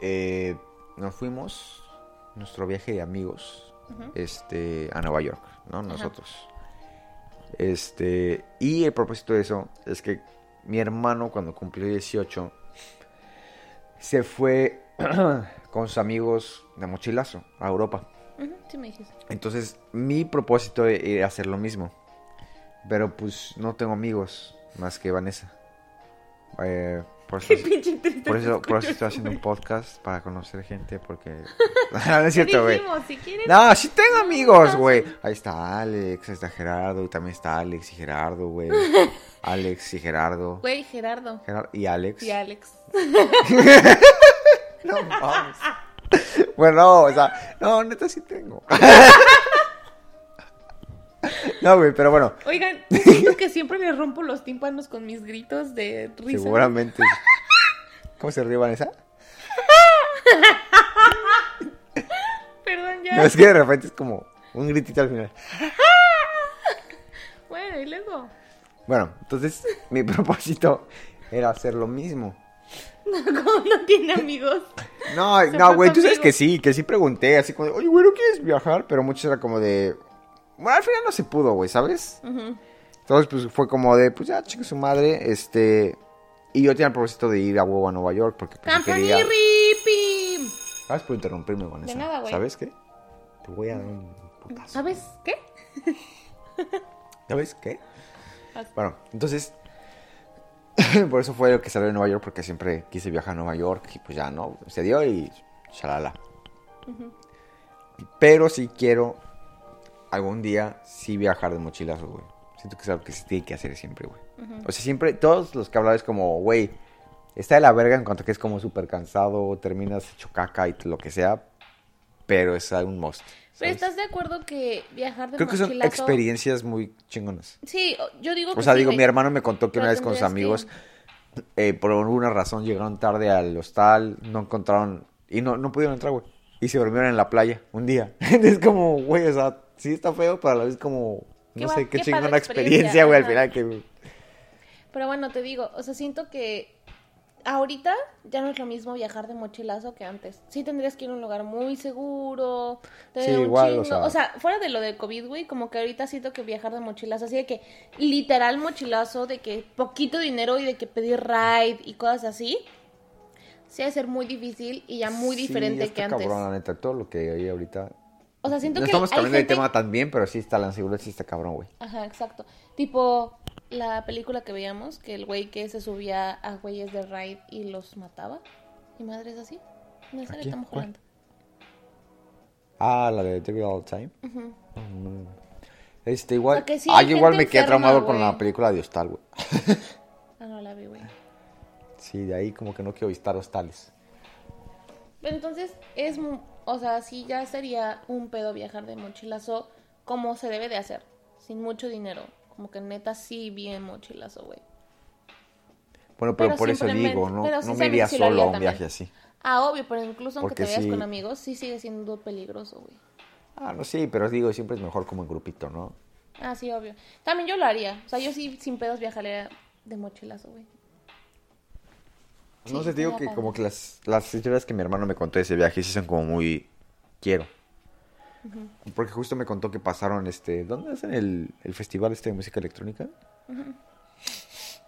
S1: Eh, nos fuimos, nuestro viaje de amigos, Este, a Nueva York, ¿no? Nosotros. Este, y el propósito de eso es que mi hermano, cuando cumplió 18, se fue con sus amigos de mochilazo a Europa.
S2: Ujú, sí me dijiste.
S1: Entonces, mi propósito era hacer lo mismo. Pero pues no tengo amigos más que Vanessa. Eh, por eso, por eso, por eso estoy haciendo un podcast para conocer gente porque... no es
S2: ¿Qué
S1: cierto, güey.
S2: Si.
S1: No, sí tengo amigos, güey. Ahí está Alex, ahí está Gerardo, y también está Alex y Gerardo, güey. Alex y Gerardo.
S2: Güey, Gerardo.
S1: Gerardo y Alex.
S2: Y Alex.
S1: No mames. Bueno, no, o sea, no, neta sí tengo. No, güey, pero bueno,
S2: Oigan, siento que siempre le rompo los tímpanos con mis gritos de risa.
S1: seguramente. ¿Cómo se ríe Vanessa?
S2: Perdón, ya.
S1: No, es que de repente es como un gritito al final.
S2: Bueno, y luego.
S1: Bueno, entonces mi propósito era hacer lo mismo.
S2: ¿Cómo no tiene amigos?
S1: No,
S2: Se
S1: no, güey, tú sabes que sí, que sí pregunté, así como de, oye, güey, ¿no quieres viajar? Pero muchos era como de, bueno, al final no se pudo, güey, ¿sabes? Entonces, pues fue como de, pues ya, chica su madre, este, y yo tenía el propósito de ir a huevo a Nueva York porque pues, quería... Gracias por interrumpirme, Vanessa.
S2: De nada, güey.
S1: ¿Sabes qué? Te voy a dar un putazo.
S2: ¿Sabes qué?
S1: ¿Sabes qué? Bueno, entonces, Por eso fue lo que salió de Nueva York, porque siempre quise viajar a Nueva York y pues ya no, se dio y shalala. Pero sí quiero algún día sí viajar de mochilazo, güey. Siento que es algo que se tiene que hacer siempre, güey. O sea, siempre, todos los que hablan es como, güey, está de la verga en cuanto a que es como súper cansado, terminas hecho caca y lo que sea, pero es un must.
S2: Pero. ¿estás de acuerdo que viajar de
S1: Creo que son experiencias muy chingonas.
S2: Sí, yo digo que
S1: O sea,
S2: sí,
S1: digo, mi hermano me contó que
S2: Pero
S1: una vez con sus amigos, eh, por alguna razón, llegaron tarde al hostal, no encontraron, y no, no pudieron entrar, güey. Y se durmieron en la playa un día. es como, güey, o sea, sí está feo, pero a la vez como, no sé, qué,
S2: qué
S1: chingona experiencia, güey, al final que...
S2: Pero bueno, te digo, o sea, siento que ahorita ya no es lo mismo viajar de mochilazo que antes. Sí tendrías que ir a un lugar muy seguro, tener
S1: Sí,
S2: un
S1: igual, o sea-
S2: O sea, fuera de lo de COVID, güey, como que ahorita siento que viajar de mochilazo, así de que literal mochilazo, de que poquito dinero y de que pedir ride y cosas así, sí ha de ser muy difícil y ya muy
S1: Sí,
S2: diferente
S1: está
S2: que antes.
S1: cabrón, la neta, todo lo que hay ahorita...
S2: O sea, siento
S1: No
S2: que
S1: estamos
S2: hay
S1: cambiando de
S2: gente-
S1: tema también, pero sí está la inseguridad, sí está cabrón, güey.
S2: Ajá, exacto. Tipo la película que veíamos, que el güey que se subía a güeyes de ride y los mataba. Y madres así. No? Tom
S1: ¿Cuál?
S2: Holland.
S1: Ah, la de the Time. Mm. Este, igual...
S2: Sí
S1: ah, yo igual me quedé
S2: enferma,
S1: traumado con la película de Hostal, güey.
S2: Ah, no la vi, güey.
S1: Sí, de ahí como que no quiero visitar hostales.
S2: Pero entonces es, o sea, sí ya sería un pedo viajar de mochilazo como se debe de hacer, sin mucho dinero. Como que neta sí bien mochilazo, güey.
S1: Bueno, pero,
S2: Pero
S1: por eso digo, no, no
S2: sí
S1: me iría solo a un
S2: también.
S1: viaje así.
S2: Ah, obvio, pero incluso aunque
S1: Porque
S2: te vayas
S1: sí.
S2: con amigos, sí sigue siendo peligroso, güey.
S1: Ah, no, sí, pero digo, siempre es mejor como en grupito, ¿no?
S2: Ah, sí, obvio. También yo lo haría. O sea, yo sí sin pedos viajaría de mochilazo, güey.
S1: No
S2: Sí,
S1: sé, digo que como que las, las historias que mi hermano me contó de ese viaje sí son como muy... Quiero. Porque justo me contó que pasaron, este... ¿Dónde hacen el, el festival este de música electrónica?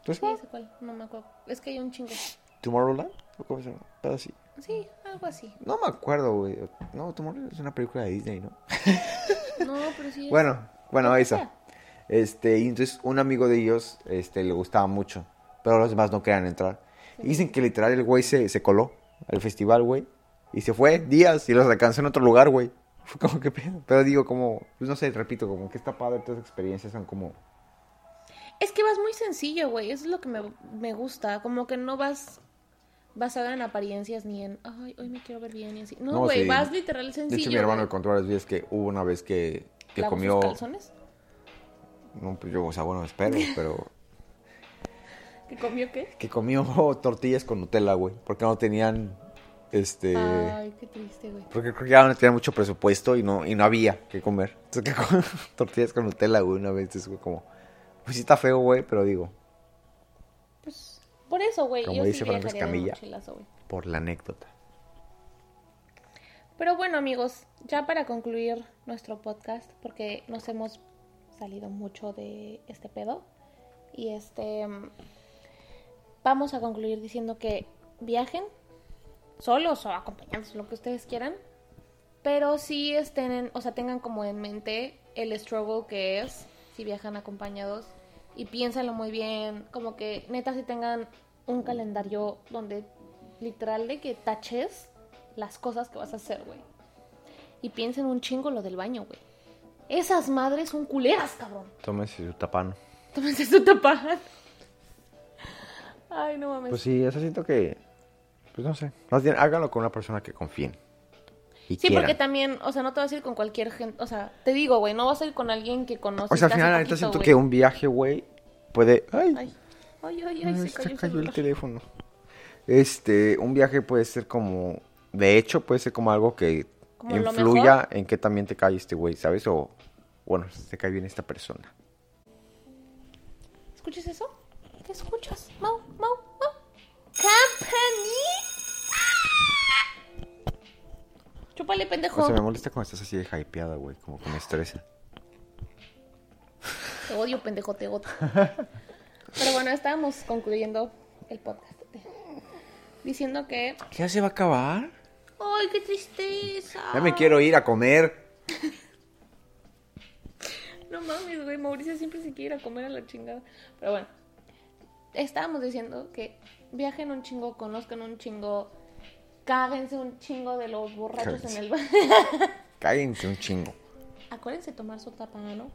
S1: Pues,
S2: Sí, ese cuál, no me acuerdo. Es que hay un chingo.
S1: ¿Tomorrowland? ¿O cómo se llama? Pero así.
S2: Sí, algo así.
S1: No me acuerdo, güey. No, Tomorrowland es una película de Disney, ¿no?
S2: No, pero sí. es-
S1: Bueno, bueno, eso.
S2: sea.
S1: Este, y entonces un amigo de ellos, este, le gustaba mucho, pero los demás no querían entrar. Y dicen que literal el güey se, se coló al festival, güey, y se fue días y los alcanzó en otro lugar, güey. Fue como que pedo. Pero digo, como, pues no sé, repito, como que está padre, todas las experiencias son como...
S2: Es que vas muy sencillo, güey. Eso es lo que me, me gusta. Como que no vas basado en apariencias ni en, ay, hoy me quiero ver bien y así. No,
S1: No,
S2: güey,
S1: sí.
S2: vas literal
S1: De
S2: sencillo.
S1: hecho, mi hermano contó varias veces que hubo una vez que, que
S2: ¿Lavó sus
S1: comió...
S2: calzones?
S1: No, pues yo, o sea, bueno, espero, pero...
S2: ¿Que comió qué?
S1: Que comió tortillas con Nutella, güey, porque no tenían, este...
S2: Ay, qué triste, güey.
S1: Porque creo que ya no tenía mucho presupuesto y no, y no había que comer. Entonces, que con tortillas con Nutella, güey, una vez. Entonces, fue como, pues sí está feo, güey, pero digo,
S2: Pues, por eso, güey.
S1: Como
S2: Yo
S1: dice
S2: sí
S1: Franco Escamilla.
S2: güey.
S1: por la anécdota.
S2: Pero bueno, amigos, ya para concluir nuestro podcast, porque nos hemos salido mucho de este pedo. Y este. Vamos a concluir diciendo que viajen solos o acompañados, lo que ustedes quieran. Pero sí estén, en- o sea, tengan como en mente el struggle que es si viajan acompañados. Y piénsenlo muy bien. Como que neta si tengan un calendario donde literal de que taches las cosas que vas a hacer, güey. Y piensen un chingo lo del baño, güey. Esas madres son culeras, cabrón.
S1: Tómese su tapano.
S2: Tómense su tapajan. Ay, no mames.
S1: Pues sí, eso siento que, pues no sé, más bien háganlo con una persona que confíen. Y
S2: Sí,
S1: quieran.
S2: porque también, o sea, no te vas a ir con cualquier gente, o sea, te digo, güey, no vas a ir con alguien que conoces.
S1: O sea, al final,
S2: poquito,
S1: siento
S2: güey.
S1: que un viaje, güey, puede... Ay,
S2: Ay, ay, ay, ay,
S1: ay,
S2: se
S1: se
S2: cayó, el
S1: cayó el teléfono. Este, un viaje puede ser como... De hecho, puede ser como algo que
S2: Como
S1: influya en que también te cae este güey, ¿sabes? O, bueno, te cae bien esta persona.
S2: ¿Escuchas eso? ¿Qué escuchas? Mau, mau, mau. Company. Chúpale, pendejo.
S1: O sea, me molesta cuando estás así de hypeada, güey, como que me estresa.
S2: Te odio, pendejo, te odio. Pero bueno, estábamos concluyendo el podcast. Diciendo que.
S1: ¿Ya se va a acabar?
S2: ¡Ay, qué tristeza!
S1: Ya me quiero ir a comer.
S2: No mames, güey. Mauricio siempre se quiere ir a comer a la chingada. Pero bueno. Estábamos diciendo que viajen un chingo, conozcan un chingo, cáguense un chingo de los borrachos en el baño.
S1: Cállense un chingo.
S2: Acuérdense tomar su tapa, ¿no?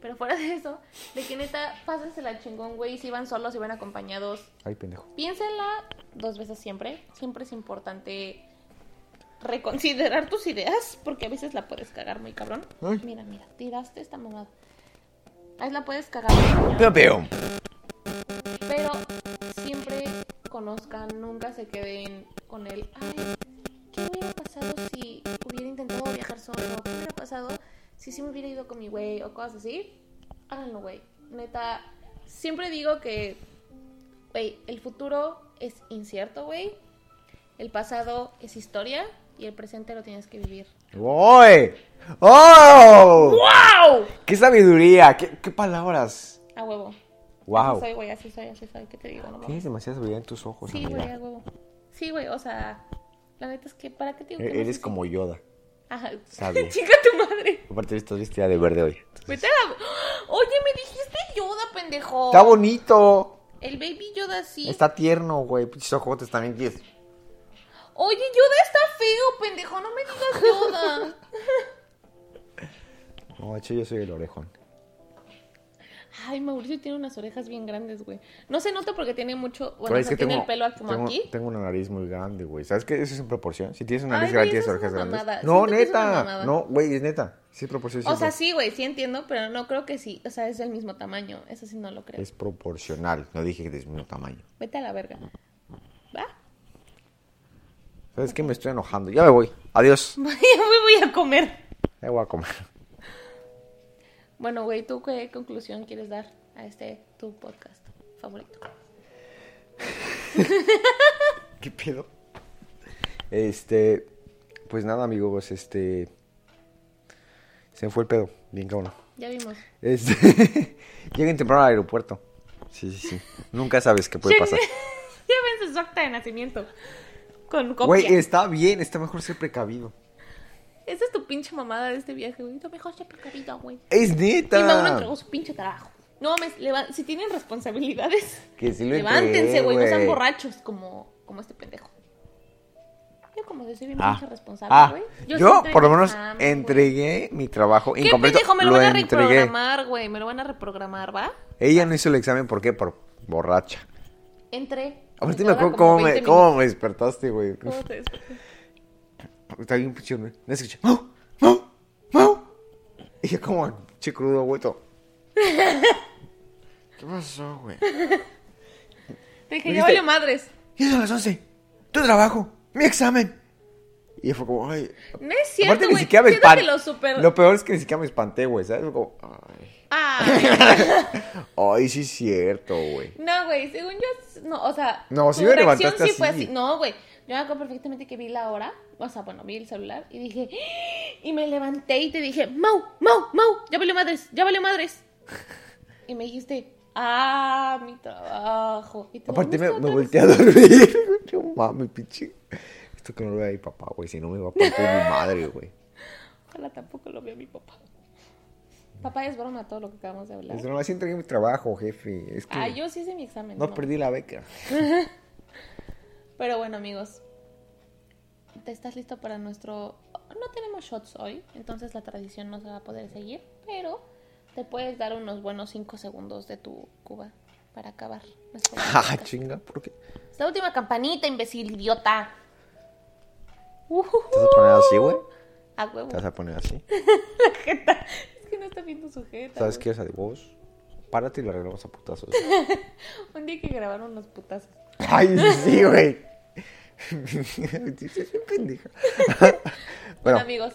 S2: Pero fuera de eso, de que neta, pásensela chingón, güey. Si van solos, si van acompañados,
S1: Ay, pendejo.
S2: piénsenla dos veces siempre. Siempre es importante reconsiderar tus ideas, porque a veces la puedes cagar muy cabrón.
S1: Ay.
S2: Mira, mira, tiraste esta mamada. Ahí la puedes cagar. muy cañón. Conozcan, nunca se queden con el, ay, ¿qué hubiera pasado si hubiera intentado viajar solo? ¿Qué hubiera pasado si sí me hubiera ido con mi güey o cosas así? Háganlo, güey. Neta, siempre digo que, güey, el futuro es incierto, güey. El pasado es historia y el presente lo tienes que vivir.
S1: ¡Oy! ¡Oh!
S2: ¡Wow!
S1: ¡Qué sabiduría! ¿Qué, qué palabras!
S2: A huevo.
S1: ¡Wow!
S2: Así soy, güey, así soy, así soy. ¿Qué te digo? No.
S1: Tienes demasiada sabiduría en tus ojos,
S2: Sí, güey, huevo. Sí, güey, o sea, la neta es que, ¿para qué te digo
S1: E-
S2: no
S1: Eres
S2: si-
S1: como Yoda.
S2: Ajá, chica tu madre.
S1: Aparte, estás vestida de verde hoy.
S2: Vete a la... Oye, me dijiste Yoda, pendejo.
S1: Está bonito.
S2: El baby Yoda sí.
S1: Está tierno, güey. Pinches ojotes también. tienes.
S2: Oye, Yoda está feo, pendejo. No me digas Yoda.
S1: No, de hecho, yo soy el orejón.
S2: Ay, Mauricio tiene unas orejas bien grandes, güey. No se nota porque tiene mucho... Bueno, o sea, tiene
S1: tengo,
S2: el pelo como
S1: tengo,
S2: aquí.
S1: tengo una nariz muy grande, güey. ¿Sabes qué? Eso es en proporción. Si tienes una nariz
S2: Ay,
S1: grande, tienes orejas grandes.
S2: mamada.
S1: No,
S2: Siento
S1: neta. No, güey, es neta. Sí, proporción.
S2: O sea, sí, güey, sí entiendo, pero no creo que sí. O sea, es del mismo tamaño. Eso sí no lo creo.
S1: Es proporcional. No dije que es del mismo tamaño.
S2: Vete a la verga. ¿Va?
S1: ¿Sabes qué? Me estoy enojando. Ya me voy. Adiós.
S2: ya me voy a comer.
S1: Ya voy a comer.
S2: Bueno, güey, ¿tú qué conclusión quieres dar a este tu podcast favorito?
S1: ¿Qué pedo? Este. Pues nada, amigos. Este. Se me fue el pedo. Bien cabrón.
S2: Ya vimos.
S1: Este. Lleguen temprano al aeropuerto. Sí, sí, sí. Nunca sabes qué puede pasar.
S2: Llévense su acta de nacimiento. Con copia.
S1: Güey, está bien. Está mejor ser precavido.
S2: Esa es tu pinche mamada de este viaje, güey. Lo mejor güey.
S1: Es neta.
S2: Y Mauro entregó su pinche trabajo. No mames, si tienen responsabilidades,
S1: Que sí lo
S2: levántense, güey. No sean borrachos como, como este pendejo. Yo como que soy bien
S1: Ah,
S2: pinche responsable,
S1: ah,
S2: güey.
S1: yo,
S2: sí entregué
S1: por lo menos
S2: examen,
S1: entregué mi trabajo
S2: ¿Qué
S1: incompleto.
S2: pendejo? Me lo,
S1: lo
S2: van a
S1: entregué.
S2: reprogramar, güey. Me lo van a reprogramar, ¿va?
S1: Ella no hizo el examen, ¿por qué? Por borracha.
S2: Entré.
S1: Ahorita
S2: Me
S1: acuerdo cómo me,
S2: 20
S1: cómo me despertaste, güey.
S2: ¿Cómo te desperté?
S1: Está bien pinche, ¿no? No escuché. ¡Mau! ¡Mau! ¡Mau! Y yo como pinche crudo, güey. todo. ¿Qué pasó, güey?
S2: Te dije,
S1: ¿Me
S2: ya valió madres.
S1: Y son las 11. Tu trabajo. Mi examen. Y fue como, ay.
S2: No es cierto,
S1: Aparte, ni
S2: güey.
S1: siquiera me
S2: Siento que
S1: espanté.
S2: lo super...
S1: Lo peor es que ni siquiera me espanté, güey. ¿Sabes? Fue como, ay.
S2: Ah,
S1: Ay, sí es cierto, güey.
S2: no, güey, según yo, no, o sea,
S1: No, sí
S2: tu
S1: me
S2: reacción
S1: levantaste así.
S2: No, güey, yo me acuerdo perfectamente que vi la hora, o sea, bueno, vi el celular y dije, ¡Ah! y me levanté y te dije, Mau, Mau, Mau, ya valió madres, ya valió madres. Y me dijiste, ah, mi trabajo. Y te
S1: Aparte me, volteé a dormir. No mames, pinche. Esto que no lo vea mi papá, güey. Si no me va a partir mi madre, güey.
S2: Ojalá tampoco lo vea mi papá. Papá, es broma todo lo que acabamos de hablar.
S1: Es no, así entregué mi trabajo, jefe. Es que
S2: Ah, yo sí hice mi examen.
S1: no perdí la beca.
S2: Pero bueno, amigos. ¿Te estás listo para nuestro... No tenemos shots hoy, entonces la tradición no se va a poder seguir, pero te puedes dar unos buenos 5 segundos de tu cuba para acabar. nuestro
S1: Ah, chinga, ¿por qué?
S2: Es la última campanita, imbécil, idiota.
S1: ¿Te vas a poner así, güey?
S2: A huevo.
S1: ¿Te vas a poner así?
S2: La jeta. Es que no está viendo su jeta.
S1: ¿Sabes
S2: güey.
S1: qué? O sea, de vos, párate y lo arreglamos a putazos.
S2: Un día que grabar unos putazos.
S1: Ay, sí, güey. Pendeja.
S2: Bueno, amigos,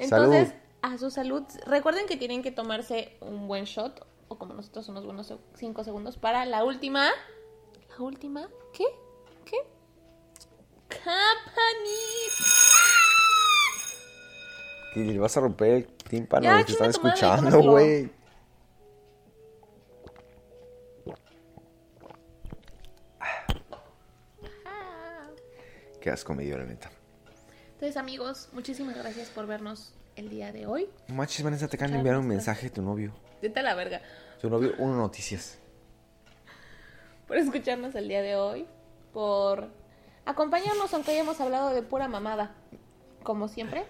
S1: salud.
S2: entonces a su salud. Recuerden que tienen que tomarse un buen shot, o como nosotros, unos buenos 5 segundos para la última. ¿La última? ¿Qué? ¿Qué? Campanita.
S1: que le vas a romper el tímpano
S2: Ya,
S1: a los que están escuchando, güey. Qué asco me dio, la neta.
S2: Entonces, amigos, muchísimas gracias por vernos el día de hoy.
S1: No manches, Vanessa, te acaban de enviar un mensaje de tu novio.
S2: Vete a la verga.
S1: Tu novio, uno noticias.
S2: por escucharnos el día de hoy, por acompañarnos aunque hayamos hablado de pura mamada, como siempre,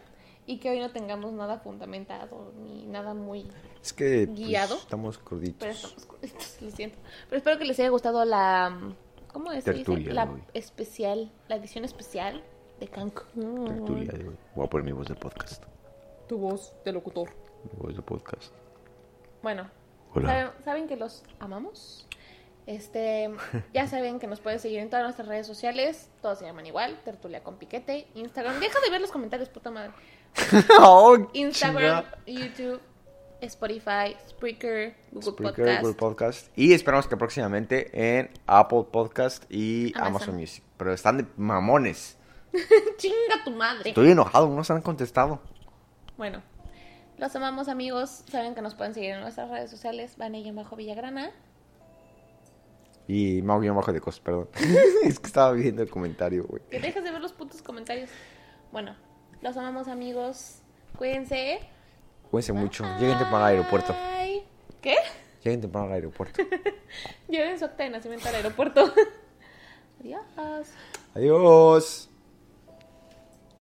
S2: y que hoy no tengamos nada fundamentado ni nada muy...
S1: Es que pues,
S2: Guiado.
S1: estamos gorditos.
S2: Pero estamos correctos, lo siento. Pero espero que les haya gustado la... ¿Cómo es?
S1: Tertulia
S2: La
S1: de hoy.
S2: especial, la edición especial de Cancún.
S1: Tertulia de hoy. Voy a poner mi voz de podcast.
S2: Tu voz de locutor.
S1: Mi voz de podcast.
S2: Bueno,
S1: Hola.
S2: ¿saben, saben que los amamos? Este, ya saben que nos pueden seguir en todas nuestras redes sociales. Todos se llaman igual, Tertulia con Piquete, Instagram. Deja de ver los comentarios, puta madre.
S1: oh,
S2: Instagram. YouTube, Spotify, Spreaker, Google
S1: Spreaker,
S2: Podcast.
S1: Google Podcast. Y esperamos que próximamente en Apple Podcast y
S2: Amazon.
S1: Amazon, Music. Pero están de mamones.
S2: Chinga tu madre.
S1: Estoy enojado, no se han contestado.
S2: Bueno, los amamos amigos. Saben que nos pueden seguir en nuestras redes sociales. Vanilla bajo Villagrana.
S1: Y Mau bajo de cosas, perdón. es que estaba viendo el comentario, güey.
S2: Que dejes de ver los putos comentarios. Bueno, los amamos amigos. Cuídense.
S1: Cuídense mucho. Lleguen temprano al aeropuerto.
S2: ¿Qué?
S1: Lleguen temprano al aeropuerto.
S2: Lleven su acta de nacimiento al aeropuerto. Adiós.
S1: Adiós.